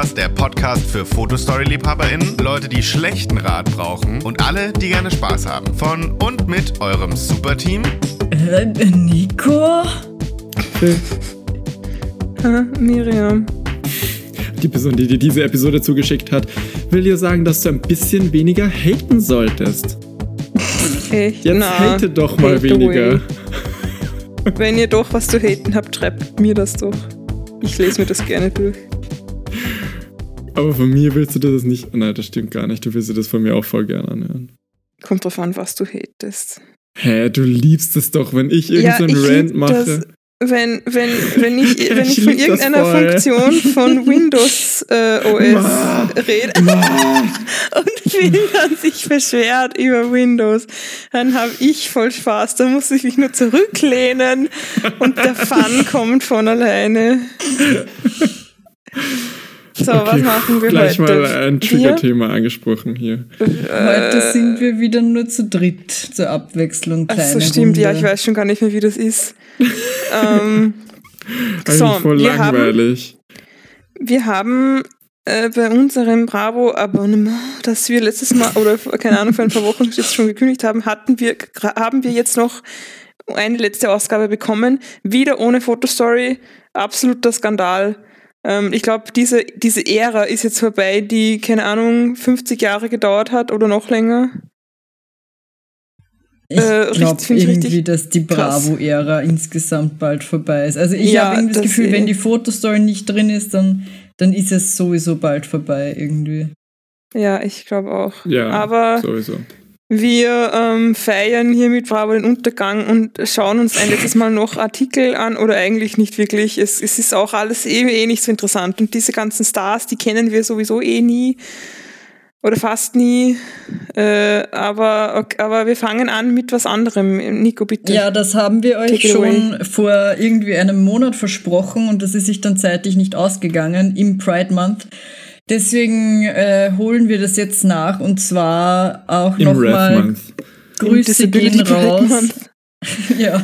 Podcast, der Podcast für Fotostory-LiebhaberInnen, Leute, die schlechten Rat brauchen und alle, die gerne Spaß haben. Von und mit eurem Superteam. Äh, Nico? Äh, Miriam. Die Person, die dir diese Episode zugeschickt hat, will dir sagen, dass du ein bisschen weniger haten solltest. Echt? Jetzt Na, hate doch mal hate weniger. away. Wenn ihr doch was zu haten habt, schreibt mir das doch. Ich lese mir das gerne durch. Aber von mir willst du das nicht. Nein, das stimmt gar nicht. Du willst dir das von mir auch voll gerne anhören. Kommt drauf an, was du hatest. Hä, du liebst es doch, wenn ich Ja, irgendeinen ich Rant mache. das. Wenn, wenn, wenn ich, wenn Ich ich von irgendeiner. Funktion von Windows äh, OS Ma. rede und Phil dann sich beschwert über Windows, dann habe ich voll Spaß. Da muss ich mich nur zurücklehnen und der Fun kommt von alleine. So, was Okay, machen wir Gleich heute? mal ein Trigger-Thema angesprochen hier. Heute sind wir wieder nur zu dritt zur Abwechslung. Ach Kleine so, stimmt, ja, Runde. ich weiß schon gar nicht mehr, wie das ist. ähm, so, Eigentlich voll wir haben, langweilig. wir haben äh, bei unserem Bravo-Abonnement, das wir letztes Mal, oder keine Ahnung, vor ein paar Wochen jetzt schon gekündigt haben, hatten wir, haben wir jetzt noch eine letzte Ausgabe bekommen. Wieder ohne Fotostory. Absoluter Skandal. Ähm, ich glaube, diese, diese Ära ist jetzt vorbei, die, keine Ahnung, 50 Jahre gedauert hat oder noch länger. Ich Äh, glaube irgendwie, dass die. Bravo-Ära insgesamt bald vorbei ist. Also ich Ja, habe irgendwie das, das Gefühl, eh. wenn die Fotostory nicht drin ist, dann, dann ist es sowieso bald vorbei irgendwie. Ja, ich glaube auch. Ja, Aber sowieso. Wir ähm, feiern hier mit Bravo den Untergang und schauen uns ein letztes Mal noch Artikel an oder eigentlich nicht wirklich. Es, es ist auch alles eh, eh nicht so interessant. Und diese ganzen Stars, die kennen wir sowieso eh nie oder fast nie. Äh, aber, ok- aber wir fangen an mit was anderem. Nico, bitte. Ja, das haben wir euch Take schon vor irgendwie einem Monat versprochen und das ist sich dann zeitlich nicht ausgegangen im Pride Month. Deswegen äh, holen wir das jetzt nach und zwar auch nochmal. Grüße gehen raus. Ja,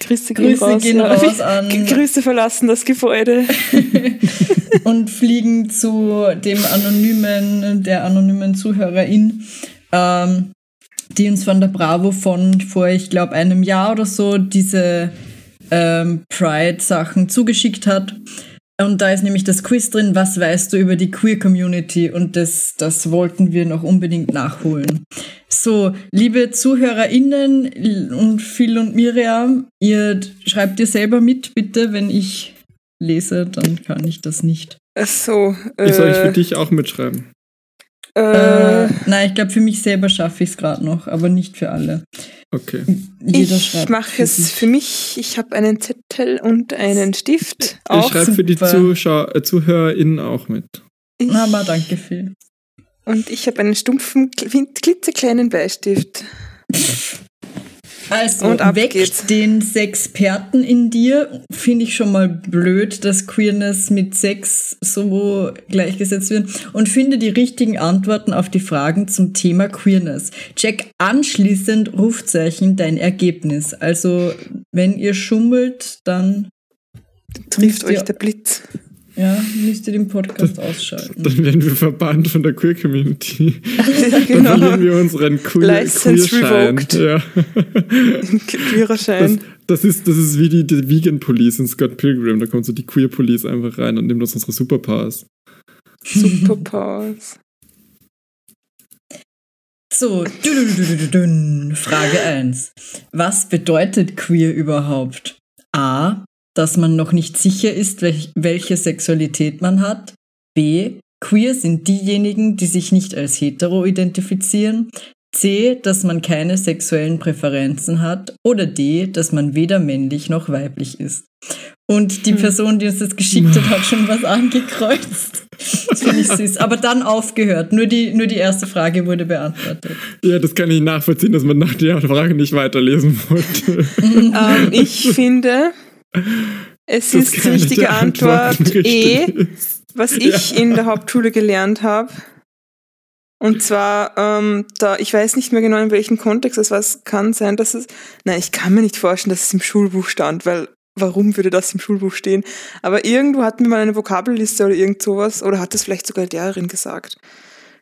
Grüße gehen Grüße raus. gehen ja. raus an- Grüße verlassen das Gebäude. und fliegen zu dem anonymen, der anonymen Zuhörerin, ähm, die uns von der Bravo von vor, ich glaube, einem Jahr oder so diese ähm, Pride-Sachen zugeschickt hat. Und da ist nämlich das Quiz drin, was weißt du über die Queer Community? Und das, das wollten wir noch unbedingt nachholen. So, liebe ZuhörerInnen und Phil und Miriam, ihr schreibt ihr selber mit, bitte, wenn ich lese, dann kann ich das nicht. So, Ich soll ich für äh, dich auch mitschreiben. Äh, Äh, nein, ich glaube, für mich selber schaffe ich es gerade noch, aber nicht für alle. Okay. Jeder ich mache es für mich. Ich habe einen Zettel und einen Stift. Ich Auch. schreibe für die super. Zuschau äh, ZuhörerInnen auch mit. Ich, Aber danke, Phil. und ich habe einen stumpfen, kli- klitzekleinen Bleistift. Also, Und ab weckt geht's. den Sexperten in dir. Finde ich schon mal blöd, dass Queerness mit Sex so gleichgesetzt wird. Und finde die richtigen Antworten auf die Fragen zum Thema Queerness. Check anschließend Rufzeichen dein Ergebnis. Also, wenn ihr schummelt, dann Trifft euch der Blitz. Ja, müsst ihr den Podcast ausschalten. Dann werden wir verbannt von der Queer Community. Ja, Dann genau. verlieren wir unseren Queer, License Queerschein. revoked. Ja. Das, Queererschein. das, ist, das ist wie die, die Vegan Police in Scott Pilgrim. Da kommt so die Queer Police einfach rein und nimmt uns unsere Superpowers. Superpowers. So. Frage 1. Was bedeutet queer überhaupt? A. Dass man noch nicht sicher ist, welch, welche Sexualität man hat. B. Queer sind diejenigen, die sich nicht als hetero identifizieren. C. Dass man keine sexuellen Präferenzen hat. Oder D. Dass man weder männlich noch weiblich ist. Und die Person, die uns das geschickt hat, hat schon was angekreuzt. Das finde ich süß. Aber dann aufgehört. Nur die, nur die erste Frage wurde beantwortet. Ja, das kann ich nachvollziehen, dass man nach der Frage nicht weiterlesen wollte. ähm, ich finde, es Das ist die richtige Antwort Antworten E, ist. was ich in der Hauptschule gelernt habe. Und zwar, ähm, da, ich weiß nicht mehr genau in welchem Kontext es war. Es kann sein, dass es, nein, ich kann mir nicht vorstellen, dass es im Schulbuch stand, weil warum würde das im Schulbuch stehen? Aber irgendwo hat mir mal eine Vokabelliste oder irgend sowas, oder hat das vielleicht sogar die Lehrerin gesagt.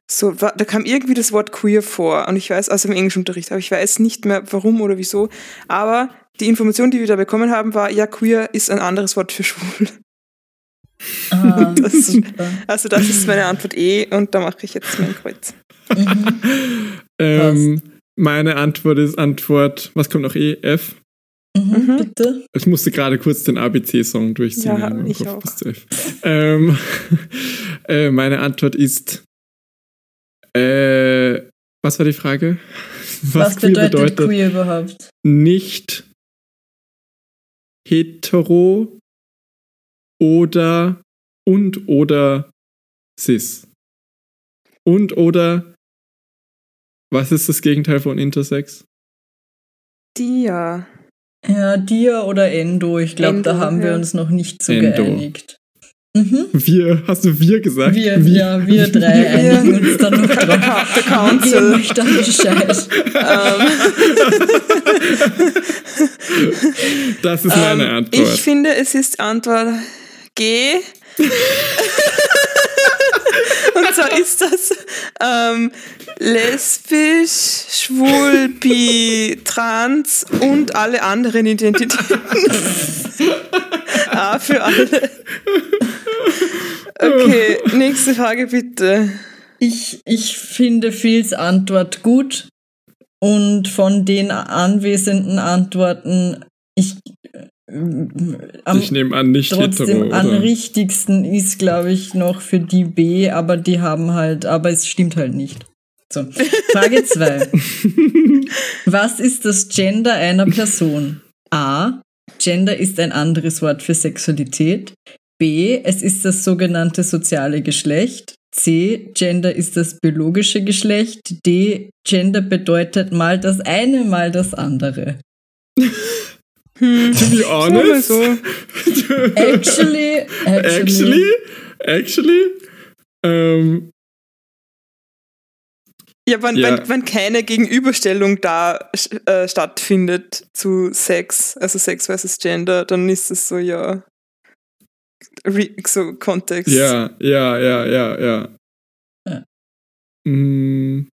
So, da kam irgendwie das Wort queer vor und ich weiß, also im Englischunterricht, aber ich weiß nicht mehr warum oder wieso. Aber die Information, die wir da bekommen haben, war, ja, queer ist ein anderes Wort für schwul. Ah, Das- super. Also das ist meine Antwort eh und da mache ich jetzt mein Kreuz. Mhm. Ähm, meine Antwort ist Antwort, was kommt noch E? F? Mhm, Mhm. Bitte. Ich musste gerade kurz den ABC-Song durchsingen. Ja, ich Kopf auch. bis zu F. Ähm, äh, meine Antwort ist, äh, was war die Frage? Was, queer bedeutet, queer überhaupt? Nicht hetero oder und oder cis. Und oder was ist das Gegenteil von intersex? Dia. Ja, Dia oder Endo. Ich glaube, da haben wir ja. uns noch nicht so Endo. geeinigt. Mhm. Wir, hast du wir gesagt? Wir, ja, wir drei einigen uns dann noch drauf. Geben Council. euch dann Bescheid. Das ist meine Ähm, Antwort. Ich finde, es ist Antwort G. Und zwar ist das ähm, lesbisch, schwul, bi, trans und alle anderen Identitäten. A für alle. Okay, nächste Frage bitte. Ich, ich finde Phils Antwort gut und von den anwesenden Antworten, ich äh, am ich nehme an, nicht trotzdem hetero. am Oder? richtigsten ist, glaube ich, noch für die B, aber die haben halt, aber es stimmt halt nicht. So, Frage 2. Was ist das Gender einer Person? A. Gender ist ein anderes Wort für Sexualität. B. Es ist das sogenannte soziale Geschlecht. C. Gender ist das biologische Geschlecht. D. Gender bedeutet mal das eine, mal das andere. Hm. To be honest. So, Actually, actually, actually, actually, ähm, Ja, wenn, Ja. Wenn, wenn keine Gegenüberstellung da äh, stattfindet zu Sex, also Sex versus Gender, dann ist es so, ja, re, so Kontext. ja, ja, ja, ja, ja. Ja. Mm,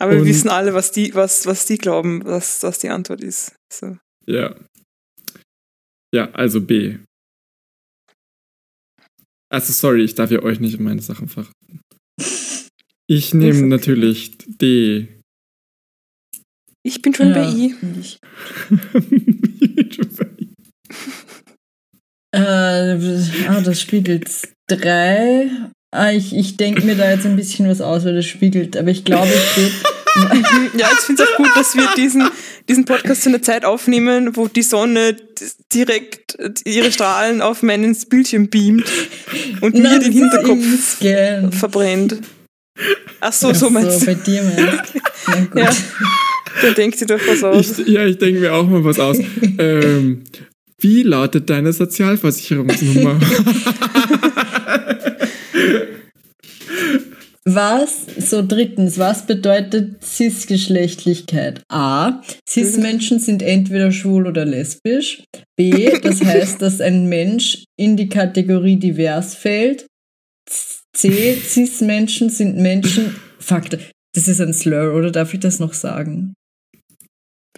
Aber wir Und- wissen alle, was die, was, was die glauben, was, was die Antwort ist. So. ja. Ja, also B. Also sorry, ich darf ja euch nicht in meine Sachen verraten. Ich nehme okay. natürlich D. Ich bin schon bei Ja, I. finde ich. Äh, ah, das spiegelt drei. Ah, ich ich denke mir da jetzt ein bisschen was aus, weil das spiegelt, aber ich glaube, es geht. Ja, ich finde es auch gut, dass wir diesen, diesen Podcast zu einer Zeit aufnehmen, wo die Sonne direkt ihre Strahlen auf meinen Bildschirm beamt und mir den Hinterkopf verbrennt. Ach so, Ach so meinst du. bei dir meinst du. Na gut. Ja. Dann denkt sie doch was aus. Ich, ja, ich denke mir auch mal was aus. ähm, wie lautet deine Sozialversicherungsnummer? Was, so drittens, was bedeutet Cis-Geschlechtlichkeit? A. Cis-Menschen sind entweder schwul oder lesbisch. B. Das heißt, dass ein Mensch in die Kategorie divers fällt. C. Cis-Menschen sind Menschen. Fuck, das ist ein Slur, oder darf ich das noch sagen?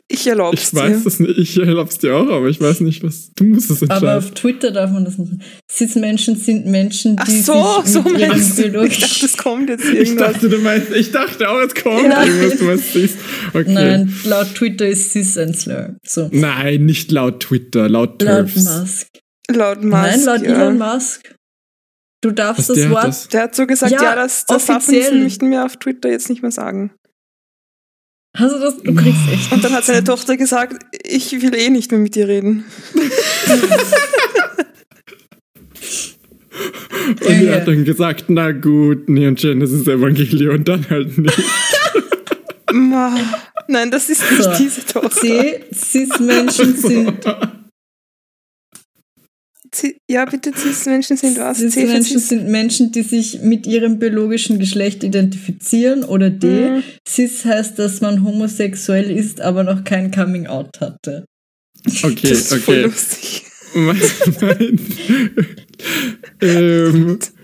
Ich erlaube Ich es weiß dir. das nicht, ich erlaub's dir auch, aber ich weiß nicht, was. Du musst es Aber entscheiden. auf Twitter darf man das nicht. Cis-Menschen sind Menschen, Ach die so, sich so mit meinst du. Ich dachte, es kommt jetzt Ich irgendwas. dachte, du meinst, ich dachte auch, es kommt Nein. irgendwas, du meinst siehst. Okay. Nein, laut Twitter ist Cis ein Slur. So. Nein, nicht laut Twitter, laut Laut TERFs. Musk. Laut Musk. Nein, laut ja. Elon Musk. Du darfst Was, das der hat Wort. das? Der hat so gesagt, Ja, ja, das, das darf offiziell. man möchten wir auf Twitter jetzt nicht mehr sagen. Hast du das? Du kriegst echt. Und dann hat seine Tochter gesagt, ich will eh nicht mehr mit dir reden. Und er hat dann gesagt, na gut, Neon Genesis Evangelion, dann halt nicht. Nein, das ist nicht So. diese Tochter. C. Cis-Menschen sind. Ja, bitte, Cis-Menschen sind was? Cis-Menschen Cis. sind Menschen, die sich mit ihrem biologischen Geschlecht identifizieren. Oder D. Mhm. Cis heißt, dass man homosexuell ist, aber noch kein Coming-out hatte. Okay, Das ist voll okay. lustig. mein, mein, ähm,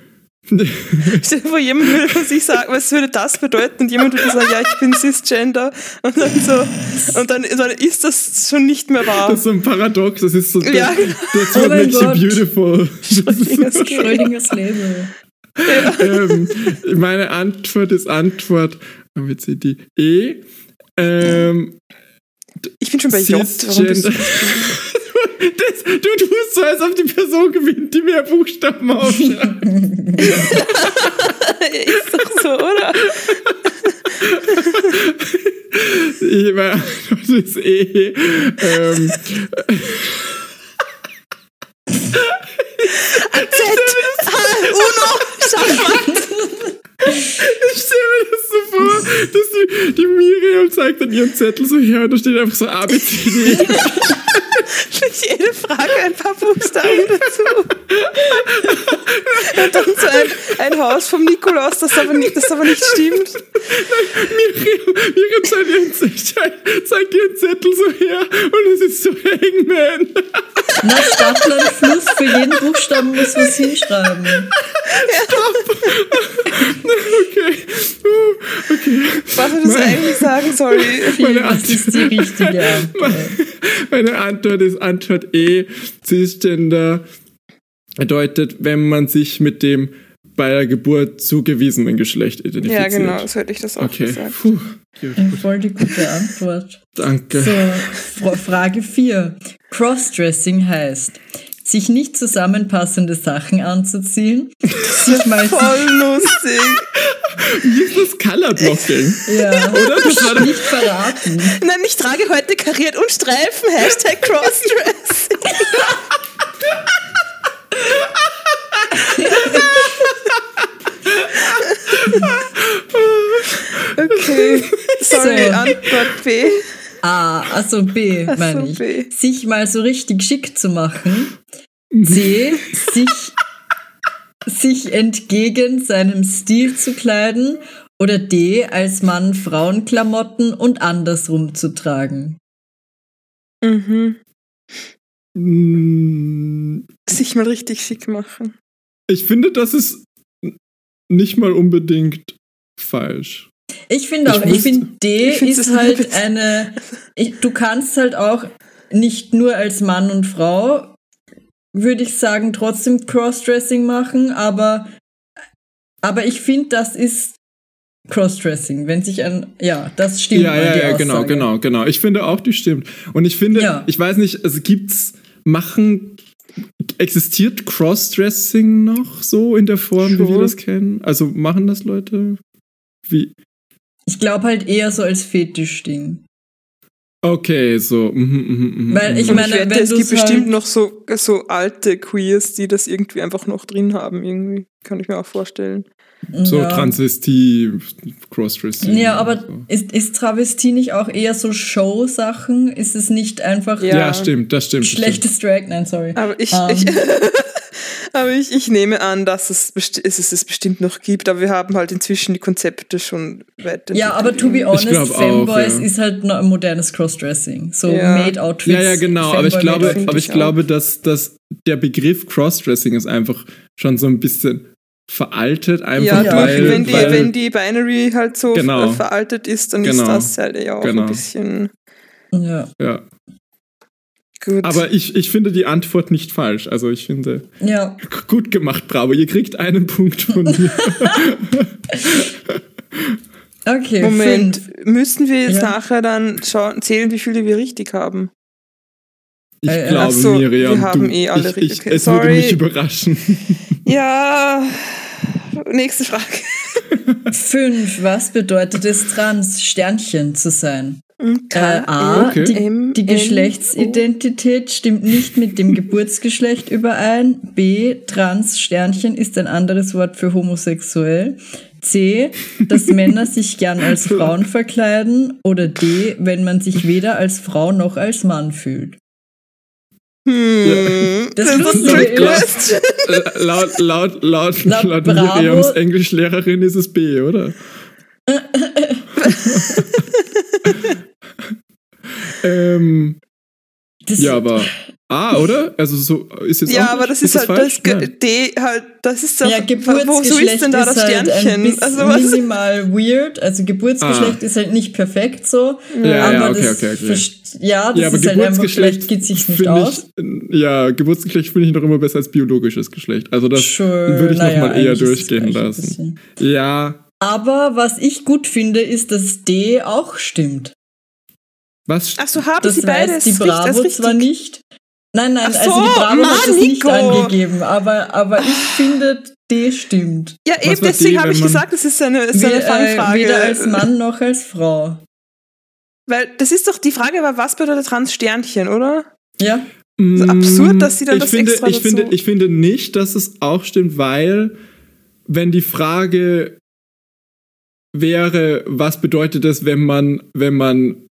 Stell dir vor, jemand würde von sich sagen, was würde das bedeuten? Und jemand würde sagen, ja, ich bin cisgender. Und dann so, und dann, dann ist das schon nicht mehr wahr. das ist so ein Paradox, das ist so, Ja, genau. that's Oh what mein makes you Gott. beautiful. Schrödingers. Schrödingers Leben. ähm, meine Antwort ist Antwort, damit sie die E. Ähm, Ich bin schon bei J. Warum bist Cisgender. du Das, du tust so, als ob die Person gewinnt, die mehr Buchstaben aufschreibt. ist doch so, oder? Ich meine Antwort ist E. Ähm, Z. Ah, Uno. Schachmatt. ich stelle mir das so vor, dass die, die Miriam zeigt dann ihren Zettel so her und da steht einfach so A, B, C, D. E. Für jede Frage ein paar Buchstaben dazu. Und dann so ein, ein Haus vom Nikolaus, das aber nicht, das aber nicht stimmt. Miriam, Miriam zeigt ihren, Zettel- zeigt ihren Zettel so her und es ist so Hangman. Na, Stadtland Fluss, für jeden Buchstaben muss was hinschreiben. Okay. Uh, okay. Was wir das eigentlich sagen, sorry. Viel, das ist die richtige Antwort. Meine Antwort ist Antwort E. Cisgender bedeutet, wenn man sich mit dem bei der Geburt zugewiesenen Geschlecht identifiziert. Ja, genau, so hätte ich das auch Okay. gesagt. Puh. Gut, gut. Voll die gute Antwort. Danke. So, Fra- Frage 4. Crossdressing heißt, sich nicht zusammenpassende Sachen anzuziehen, sich mal Voll lustig. Wie ist das Colorblocking? ja, Oder? Das war nicht verraten. Nein, ich trage heute kariert und Streifen. Hashtag Crossdressing. Okay, sorry, So. Antwort B. A, also B, meine ich. B. Sich mal so richtig schick zu machen. C, sich, sich entgegen seinem Stil zu kleiden. Oder D, als Mann Frauenklamotten und andersrum zu tragen. Mhm. Mm, Sich mal richtig schick machen. Ich finde, das ist nicht mal unbedingt falsch. Ich finde Ich auch, ich wüsste- finde D Ich ist halt eine, ich, du kannst halt auch nicht nur als Mann und Frau, würde ich sagen, trotzdem Crossdressing machen, aber, aber ich finde, das ist Crossdressing, wenn sich ein, ja, das stimmt. ja, ja, ja, genau, genau, genau. Ich finde auch, die stimmt. Und ich finde, Ja. ich weiß nicht, also gibt's, machen, existiert Crossdressing noch so in der Form, wie wir das kennen? Also machen das Leute? Wie? Ich glaube halt eher so als Fetischding. Okay, so. mhm, mhm, mhm, Weil ich meine, ich wette, wenn es gibt bestimmt halt- noch so, so alte Queers, die das irgendwie einfach noch drin haben. Irgendwie kann ich mir auch vorstellen. So ja. Transvestie, Crossdressing. Ja, aber so. ist, ist Travestie nicht auch eher so Show-Sachen? Ist es nicht einfach Ja. Ja, stimmt, das stimmt. das stimmt. schlechtes Drag? Nein, sorry. Aber ich, Ähm. ich, aber ich, ich nehme an, dass es, besti- es es es bestimmt noch gibt, aber wir haben halt inzwischen die Konzepte schon weiter. Ja, aber to be honest, glaub auch, Femboys ja. ist halt noch ein modernes Crossdressing. So Ja. Made-Outfits. Ja, ja, genau. Aber ich glaube, aber ich ich auch. glaube, dass, dass der Begriff Crossdressing ist einfach schon so ein bisschen veraltet, einfach ja, weil, wenn, die, weil wenn die Binary halt so Genau. äh, veraltet ist, dann Genau. ist das halt ja auch Genau. ein bisschen Ja, ja. gut. Aber ich, ich finde die Antwort nicht falsch. Also ich finde, ja. gut gemacht, bravo. Ihr kriegt einen Punkt von mir. Okay, Moment, fünf. müssen wir jetzt Ja. nachher dann schauen, zählen, wie viele wir richtig haben? Ich Äh, glaube, ach so, Miriam, wir haben du, eh alle ich, richtig. ich, Okay, es würde sorry. mich überraschen. Ja, nächste Frage. Fünf. Was bedeutet es, trans Sternchen zu sein? Äh, A. Okay. Die, die Geschlechtsidentität stimmt nicht mit dem Geburtsgeschlecht überein. B. Trans Sternchen ist ein anderes Wort für homosexuell. C. Dass Männer sich gern als Frauen verkleiden. Oder D. Wenn man sich weder als Frau noch als Mann fühlt. Hm, Das das, ist Lustige Trick ist- Question. Äh, laut, laut, laut, Laut laut Miriams Englischlehrerin ist es B, oder? ähm, Das, ja, aber A, oder? Also so ist jetzt Ja, auch aber das ist, halt falsch? das. Ge- D halt, das ist doch, Ja, wo, wo Geburtsgeschlecht ist denn da das ist halt ein Sternchen? bisschen also was? minimal weird. Also Geburtsgeschlecht Ah. ist halt nicht perfekt so. Ja, aber ja, okay, das okay, okay. Ja, das ja, aber ist halt einfach, Geburtsgeschlecht vielleicht geht sich nicht finde aus. Ich, ja, Geburtsgeschlecht finde ich noch immer besser als biologisches Geschlecht. Also das Sure, würde ich naja, noch mal eher ist durchgehen lassen. Ja, Aber was ich gut finde, ist, dass D auch stimmt. was? Ach so, haben Das sie beide weiß die Bravo richtig? zwar nicht. Nein, nein, so, also die Bravo hat Mann, es nicht Nico. angegeben, aber, aber ich finde, D stimmt. Ja, eben deswegen habe ich gesagt, das ist eine, ist eine We- äh, Fangfrage. weder als Mann noch als Frau. Weil das ist doch die Frage, war was bedeutet Trans-Sternchen, oder? Ja? So absurd, dass sie dann ich das finde, extra ich dazu- finde, ich finde nicht, dass es auch stimmt, weil wenn die Frage wäre, was bedeutet es, wenn man, wenn man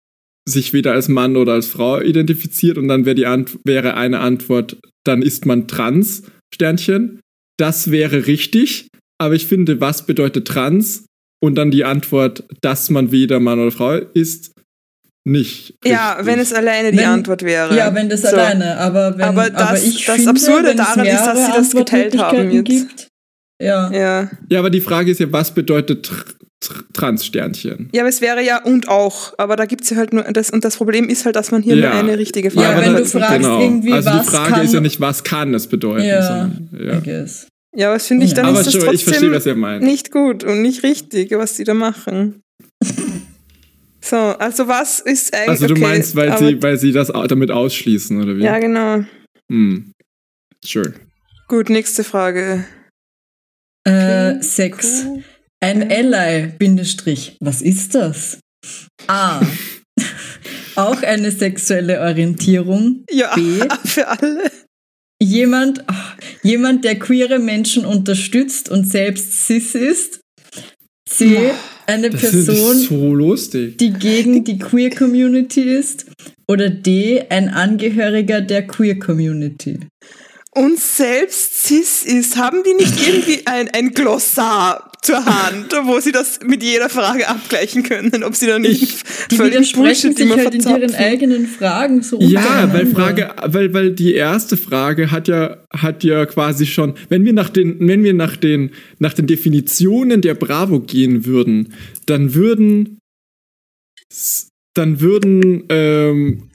sich weder als Mann oder als Frau identifiziert und dann wäre die Ant wäre eine Antwort, dann ist man trans, Sternchen. Das wäre richtig, aber ich finde, was bedeutet trans und dann die Antwort, dass man weder Mann oder Frau ist, nicht. Ja, richtig. wenn es alleine die Wenn- Antwort wäre. Ja, wenn das So. alleine, aber wenn Aber das- ich das finde, Absurde daran ist, dass sie das geteilt haben jetzt. Gibt, ja. Ja. Ja, aber die Frage ist ja, was bedeutet tr tr Trans-Sternchen? ja, aber es wäre ja und auch. Aber da gibt es ja halt nur das. Und das Problem ist halt, dass man hier Ja. nur eine richtige Ja, Frage wenn hat. du fragst, irgendwie, also was die Frage kann- ist ja nicht, was kann es bedeuten, Ja, sondern I ja. guess. Ja, aber das finde ich, dann Aber ist das schon, trotzdem ich verstehe, was ihr meint. nicht gut und nicht richtig, was sie da machen. so, also was ist eigentlich. Also du okay, meinst, weil sie, weil sie das damit ausschließen, oder wie? Ja, genau. Hm. Sure. Gut, nächste Frage. Äh, Okay, Sex. Cool. Ein Ally, Bindestrich. Was ist das? A. Auch eine sexuelle Orientierung. Ja, B. für alle. Jemand, ach, jemand, der queere Menschen unterstützt und selbst cis ist. C. Eine Das Person, so lustig. die gegen die Queer Community ist. Oder D. Ein Angehöriger der Queer Community. Und selbst cis ist, haben die nicht irgendwie ein, ein Glossar zur Hand, wo sie das mit jeder Frage abgleichen können, ob sie da nicht Ich- Die völlig widersprechen sich immer halt in ihren eigenen Fragen so Ja, weil. Frage, weil, weil die erste Frage hat ja, hat ja quasi schon, wenn wir nach den, wenn wir nach den, nach den Definitionen der Bravo gehen würden, dann würden, dann würden ähm,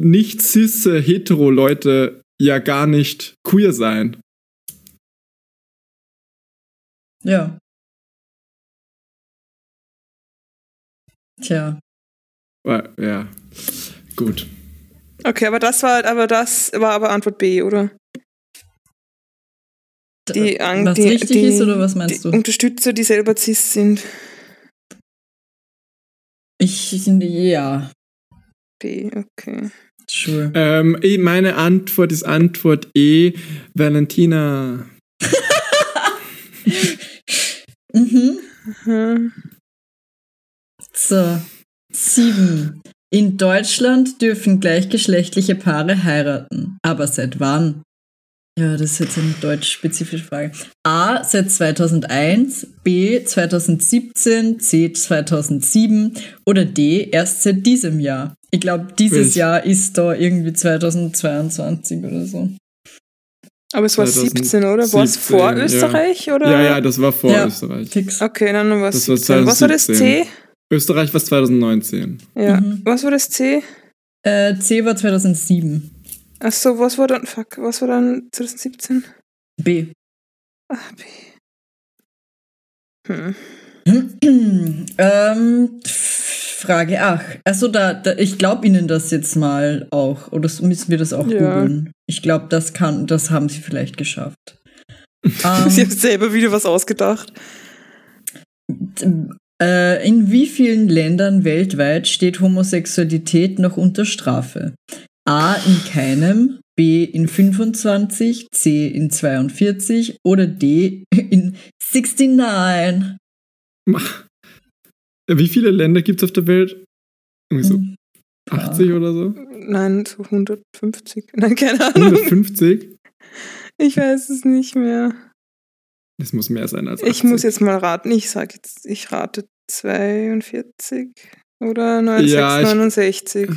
nicht cis hetero Leute ja gar nicht queer sein. Ja. Tja. Weil- Ja, gut. Okay, aber das war, aber das war aber Antwort B, oder? Die, Ang- was die, richtig die, ist oder was meinst die du? Unterstützer, die selber cis sind. Ich finde ja. B, okay. Sure. Ähm, eh, meine Antwort ist Antwort E, Valentina. Mhm. Hm. So. Sieben. In Deutschland dürfen gleichgeschlechtliche Paare heiraten. Aber seit wann? Ja, das ist jetzt eine deutsch-spezifische Frage. A. Seit 2001, B. 2017, C. 2007 oder D. Erst seit diesem Jahr. Ich glaube, dieses Welch- Jahr ist da irgendwie 2022 oder so. Aber es war 17, oder? War es 2017, vor ja. Österreich, oder? Ja, ja, das war vor Ja. Österreich. Fix. Okay, dann war es Das war 17. Was war das C? 2017. Österreich war 2019. Ja. Mhm. Was war das C? Äh, C war 2007. Achso, was war dann, fuck, was war dann 2017? B. Ach, B. Hm. ähm, Frage 8. Also da, da ich glaube Ihnen das jetzt mal auch. Oder müssen wir das auch Ja. googeln? Ich glaube, das kann, das haben Sie vielleicht geschafft. Sie haben ähm, selber wieder was ausgedacht. äh, in wie vielen Ländern weltweit steht Homosexualität noch unter Strafe? A in keinem, B in 25, C in 42 oder D in 69. Wie viele Länder gibt es auf der Welt? Irgendwie so Hm. 80 oder so? Nein, so 150. Nein, keine Ahnung. 150? Ich weiß es nicht mehr. Das muss mehr sein als 80. Ich muss jetzt mal raten. Ich sag jetzt, ich rate 42 oder 69, Ja, ich- 69.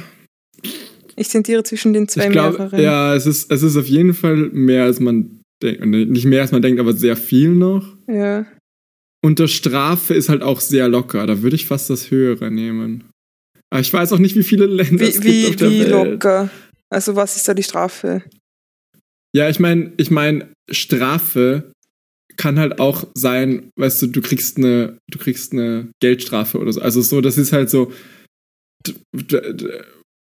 Ich tendiere zwischen den zwei ich glaube, mehreren. ja, es ist, es ist auf jeden Fall mehr als man denkt. Nicht mehr als man denkt, aber sehr viel noch. ja. Und der Strafe ist halt auch sehr locker. Da würde ich fast das Höhere nehmen. Aber ich weiß auch nicht, wie viele Länder es Wie, gibt auf wie, der wie Welt. locker. Also was ist da die Strafe? Ja, ich meine, ich meine, Strafe kann halt auch sein, weißt du, du kriegst eine, du kriegst eine Geldstrafe oder so. Also so, das ist halt so.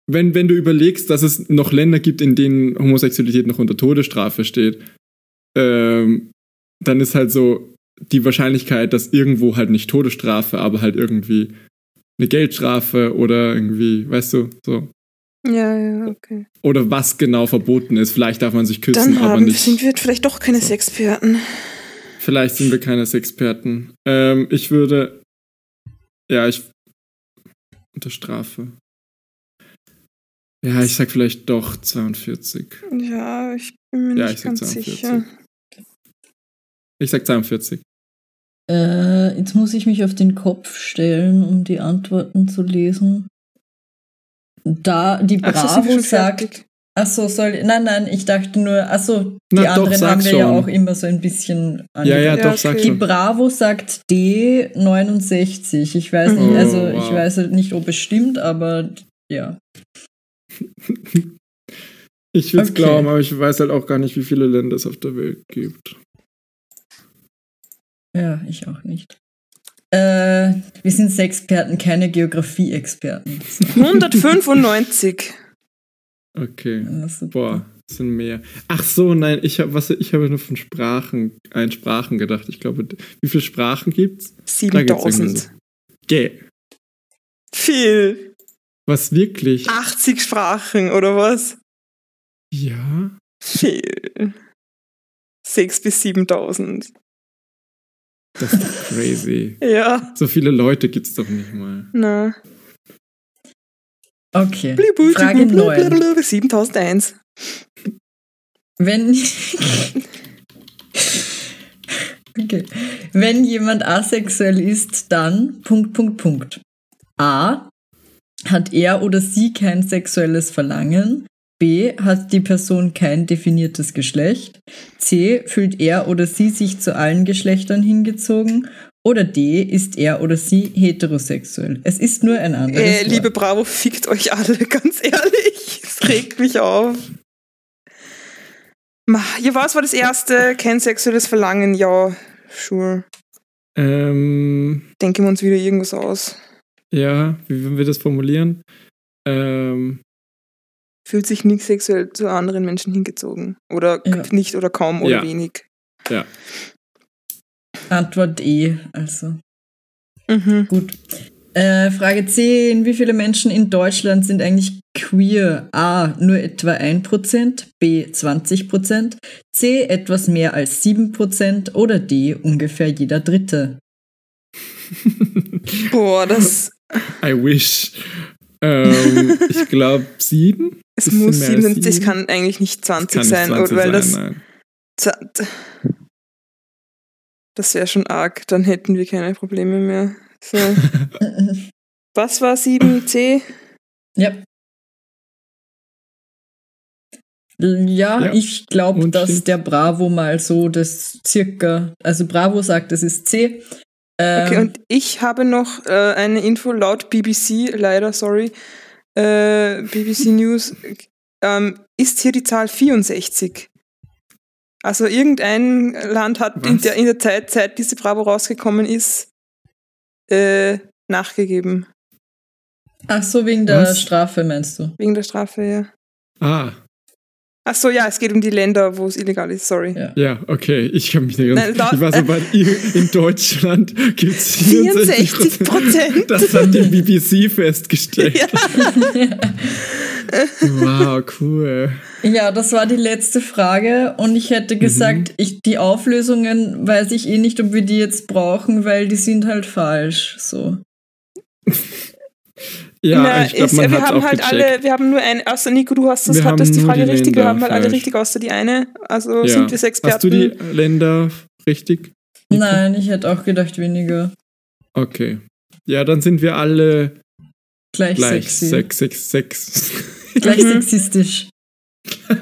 Wenn, wenn du überlegst, dass es noch Länder gibt, in denen Homosexualität noch unter Todesstrafe steht, ähm, dann ist halt so die Wahrscheinlichkeit, dass irgendwo halt nicht Todesstrafe, aber halt irgendwie eine Geldstrafe oder irgendwie, weißt du, so. Ja, ja, okay. Oder was genau verboten ist. Vielleicht darf man sich küssen, Dann aber haben, nicht. sind wir vielleicht doch keine Sexperten. Vielleicht sind wir keine Experten. Ähm, ich würde. Ja, ich. Unter Strafe. Ja, ich sag vielleicht doch 42. Ja, ich bin mir Ja, nicht ganz 42. sicher. Ich sag 42. Äh, jetzt muss ich mich auf den Kopf stellen, um die Antworten zu lesen. Da die Ach, Bravo schon sagt, achso, soll, nein, nein, ich dachte nur, achso, die Na doch, anderen sag haben wir ja schon. auch immer so ein bisschen Ja, ja, Ja, doch, sag okay. Die schon. Bravo sagt D 69. Ich weiß nicht, Mhm. also Oh, ich wow. weiß halt nicht, ob es stimmt, aber ja. Ich will es Okay. glauben, aber ich weiß halt auch gar nicht, wie viele Länder es auf der Welt gibt. Ja, ich auch nicht. Äh, wir sind Sexperten, keine Geografie-Experten. 195. Okay. Also, Boah, das sind mehr. Ach so, nein, ich habe was ich habe nur von Sprachen, ein Sprachen gedacht. Ich glaube, wie viele Sprachen gibt's? Da gibt's irgendwie 7000. so. Gäh. Viel. Was wirklich? 80 Sprachen, oder was? Ja. Viel. 6 bis 7000. Das ist doch crazy. Ja. So viele Leute gibt's doch nicht mal. Na. Okay, Blibu, Frage blibu, 9. blibu, 7001. Wenn. okay. Wenn jemand asexuell ist, dann. Punkt, Punkt, Punkt. A. Hat er oder sie kein sexuelles Verlangen? B. Hat die Person kein definiertes Geschlecht? C. Fühlt er oder sie sich zu allen Geschlechtern hingezogen? Oder D. Ist er oder sie heterosexuell? Es ist nur ein anderes Äh, Wort. liebe Bravo, fickt euch alle, ganz ehrlich. Es regt mich auf. Ja, was war das erste? Kein sexuelles Verlangen? Ja, sure. Ähm, Denken wir uns wieder irgendwas aus. ja, wie würden wir das formulieren? Ähm, Fühlt sich nicht sexuell zu anderen Menschen hingezogen. Oder Ja. nicht oder kaum oder Ja. wenig. ja. Antwort E, also. Mhm. Gut. Äh, Frage 10. Wie viele Menschen in Deutschland sind eigentlich queer? A. Nur etwa 1%, B. 20%, C. Etwas mehr als 7% oder D. Ungefähr jeder Dritte. Boah, das. I wish. Ähm, ich glaube sieben. Es muss als 77, es sieben. kann eigentlich nicht 20 Kann nicht sein, 20 weil sein, das. nein. Das wäre schon arg, dann hätten wir keine Probleme mehr. So. Was war 7c? Ja. Ja, Ja. ich glaube, dass stimmt. der Bravo mal so das circa, also Bravo sagt, es ist C. Ähm, Okay, und ich habe noch äh, eine Info laut BBC, leider, sorry, äh, BBC News, ähm, ist hier die Zahl 64. Also irgendein Land hat in der, in der Zeit, seit diese Bravo rausgekommen ist, äh, nachgegeben. ach so, wegen der Was? Strafe meinst du? Wegen der Strafe, ja. Ah, Ach so, ja, es geht um die Länder, wo es illegal ist, sorry. Ja. ja, okay. Ich habe mich nicht da- Ich war so bei in Deutschland gibt es 64 Prozent. Das hat die BBC festgestellt. Ja. Wow, cool. Ja, das war die letzte Frage und ich hätte gesagt, ich, die Auflösungen weiß ich eh nicht, ob wir die jetzt brauchen, weil die sind halt falsch. So. Ja, Na, ich glaube, ist- man wir hat haben auch halt gecheckt. alle, wir haben nur eine, außer Nico, du hast das, Wir hattest die Frage die richtig, wir haben halt alle richtig außer die eine. Also ja. sind wir Sexperten. Hast du die Länder richtig? Nico? Nein, ich hätte auch gedacht weniger. Okay. Ja, dann sind wir alle Gleich, gleich. sexy. Sechs, sechs, sechs. Gleich sexistisch.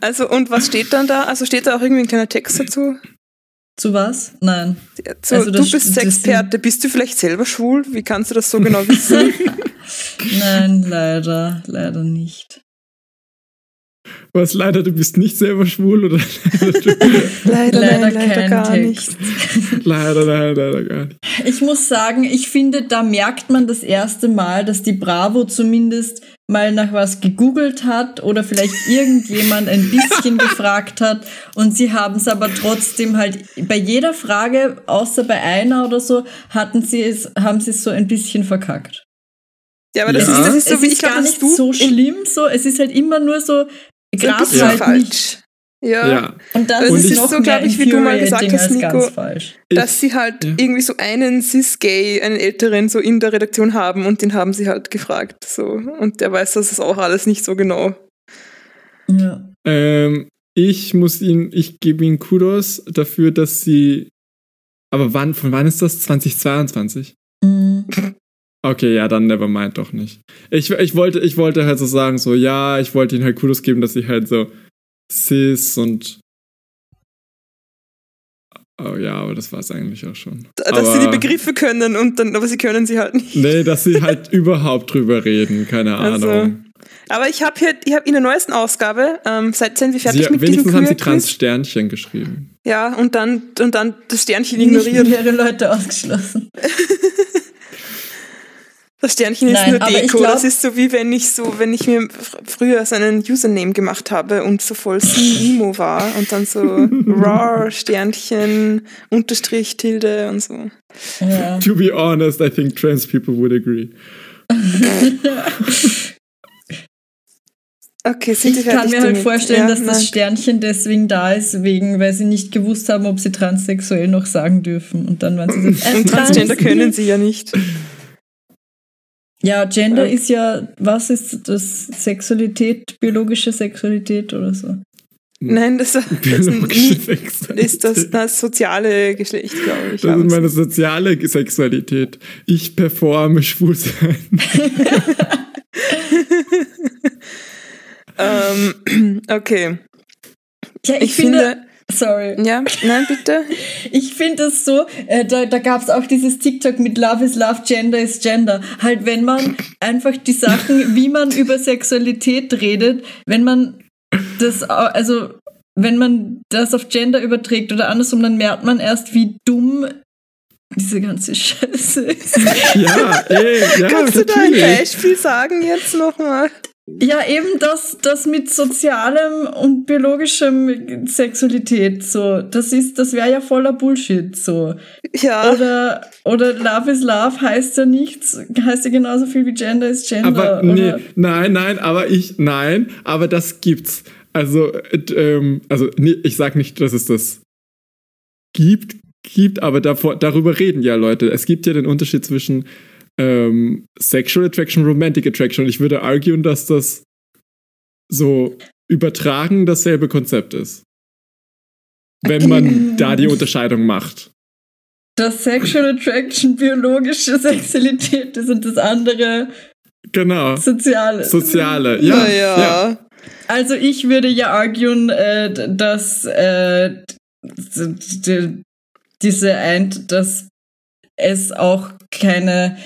Also, und was steht dann da? Also steht da auch irgendwie ein kleiner Text dazu? Zu was? Nein. So, Also du das- bist das- Experte. Bist du vielleicht selber schwul? Wie kannst du das so genau wissen? Nein, leider, leider nicht. Was leider, du bist nicht selber schwul oder leider, Leider, nein, leider kein gar Text. nicht. leider, leider, leider gar nicht. Ich muss sagen, ich finde, da merkt man das erste Mal, dass die Bravo zumindest mal nach was gegoogelt hat oder vielleicht irgendjemand ein bisschen gefragt hat und sie haben es aber trotzdem halt bei jeder Frage, außer bei einer oder so, hatten sie es, haben sie es so ein bisschen verkackt. Ja, aber das, Ja. ist, das ist so es wie ist ich glaube, nicht du so schlimm so, es ist halt immer nur so so ein Gras bisschen halt nicht. Ja. Ja. Und das Also ist es ist so, mehr glaub ich, wie du mal gesagt hast, Nico. Dass sie halt Ja. irgendwie so einen cis-gay, einen älteren so in der Redaktion haben und den haben sie halt gefragt. So. Und der weiß das ist auch alles nicht so genau. Ja. Ähm, ich muss ihn, ich gebe ihnen Kudos dafür, dass sie. Aber wann, von wann ist das? 2022? Mhm. Okay, ja, dann nevermind doch nicht. Ich, ich, wollte, ich wollte halt so sagen, so, ja, ich wollte ihnen halt Kudos geben, dass sie halt so cis und. Oh ja, aber das war es eigentlich auch schon. Dass aber, sie die Begriffe können und dann, aber sie können sie halt nicht. Nee, dass sie halt überhaupt drüber reden, keine Also, Ahnung. Aber ich habe hier, ich habe in der neuesten Ausgabe, ähm, seit sind wir fertig Sie, mit diesem wenigstens haben sie Queer-Quiz. Trans-Sternchen geschrieben. Ja, und dann, und dann das Sternchen Nicht ignoriert. mehrere Leute ausgeschlossen. Das Sternchen ist Nein, nur aber ich Deko. glaub- das ist so wie wenn ich so, wenn ich mir fr- früher so einen Username gemacht habe und so voll Emo war und dann so Rar, Sternchen, Unterstrich, Tilde und so. Ja. To be honest, I think trans people would agree. Okay, sind Ich kann mir halt damit? vorstellen, Ja, dass das. Sternchen deswegen da ist, wegen, weil sie nicht gewusst haben, ob sie transsexuell noch sagen dürfen. Und dann waren sie so, äh, Transgender trans. können sie ja nicht. Ja, Gender Ja. ist ja, was ist das? Sexualität, biologische Sexualität oder so? Nein, das, das Biologische ist, das, das soziale Geschlecht, glaube ich. Das ist meine soziale Sexualität. Ich performe schwul sein. ähm, okay. Ja, ich, Ich finde, finde, sorry. ja, nein, bitte. Ich finde es so, äh, da, da gab es auch dieses TikTok mit Love is Love, Gender is Gender. Halt, wenn man einfach die Sachen, wie man über Sexualität redet, wenn man das, also wenn man das auf Gender überträgt oder andersrum, dann merkt man erst, wie dumm diese ganze Scheiße ist. Ja, ey, ja, Kannst du da ein. Beispiel sagen jetzt nochmal? Ja, eben das, das mit sozialem und biologischem Sexualität, so, das ist, das wäre ja voller Bullshit, so. Ja. Oder, oder Love is Love heißt ja nichts, heißt ja genauso viel wie Gender is Gender. Aber nee, oder? nein, nein, aber ich, nein, aber das gibt's. Also, äh, ähm, also nee, ich sag nicht, dass es das gibt, gibt, aber davor, darüber reden ja Leute. Es gibt ja den Unterschied zwischen ähm, Sexual Attraction, Romantic Attraction. Und ich würde arguen, dass das so übertragen dasselbe Konzept ist. Wenn man da die Unterscheidung macht. Dass Sexual Attraction biologische Sexualität ist und das andere Genau. soziale. Soziale, ja. naja. ja. Also ich würde ja arguen, äh, dass äh, diese Eint, dass es auch keine